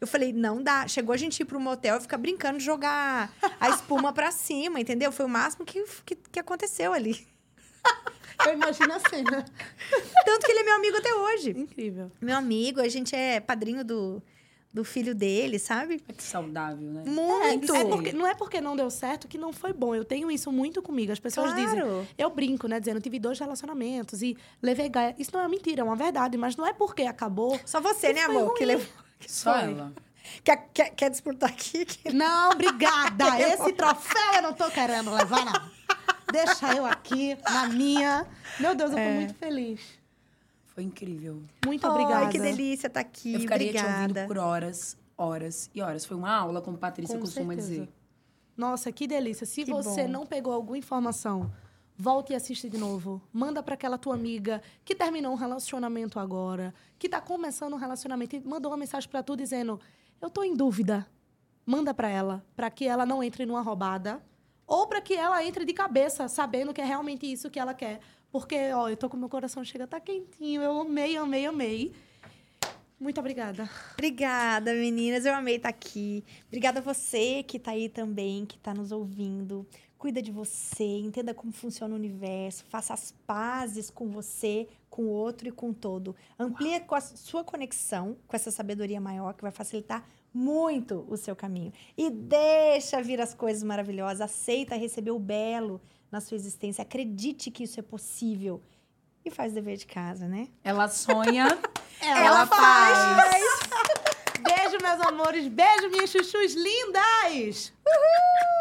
Speaker 4: Eu falei, não dá. Chegou a gente ir para um motel e ficar brincando de jogar a espuma pra cima, entendeu? Foi o máximo que, que, que aconteceu ali. (laughs)
Speaker 1: Eu imagino a cena.
Speaker 4: Tanto que ele é meu amigo até hoje.
Speaker 1: Incrível.
Speaker 4: Meu amigo, a gente é padrinho do, do filho dele, sabe?
Speaker 2: Que saudável, né?
Speaker 4: Muito!
Speaker 1: É porque- não é porque não deu certo que não foi bom. Eu tenho isso muito comigo. As pessoas dizem.
Speaker 4: Claro.
Speaker 1: Eu brinco, né? Dizendo, tive dois relacionamentos e levei gaia. Isso não é mentira, é uma verdade. Mas não é porque acabou.
Speaker 4: Só você, né, amor? Que levou...
Speaker 2: Só
Speaker 1: foi.
Speaker 2: ela.
Speaker 4: quer, quer, quer disputar aqui? (laughs)
Speaker 1: Não, obrigada. Esse troféu eu não tô querendo levar, não. Deixa eu aqui, na minha. Meu Deus, eu tô muito feliz.
Speaker 2: Foi incrível.
Speaker 1: Muito obrigada.
Speaker 4: Ai, que delícia estar aqui.
Speaker 2: Eu ficaria te
Speaker 4: Obrigada.
Speaker 2: ouvindo por horas, horas e horas. Foi uma aula, como Patrícia
Speaker 1: Com
Speaker 2: costuma
Speaker 1: certeza.
Speaker 2: dizer.
Speaker 1: Nossa, que delícia. Se
Speaker 4: Que
Speaker 1: você
Speaker 4: bom.
Speaker 1: não pegou alguma informação, volte e assiste de novo. Manda para aquela tua amiga que terminou um relacionamento agora, que tá começando um relacionamento e mandou uma mensagem para tu dizendo: "Eu tô em dúvida". Manda para ela, para que ela não entre numa roubada ou para que ela entre de cabeça, sabendo que é realmente isso que ela quer. Porque, ó, eu tô com meu coração chega tá quentinho. Eu amei, amei, amei. Muito obrigada.
Speaker 4: Obrigada, meninas. Eu amei estar aqui. Obrigada a você que está aí também, que está nos ouvindo. Cuida de você, entenda como funciona o universo, faça as pazes com você, com o outro e com o todo. Amplie com a sua conexão com essa sabedoria maior que vai facilitar muito o seu caminho. E deixa vir as coisas maravilhosas, aceita receber o belo na sua existência, acredite que isso é possível. E faz dever de casa, né?
Speaker 2: Ela sonha, (laughs)
Speaker 1: Ela, faz. Beijo, meus amores. Beijo, minhas chuchus lindas. Uhul!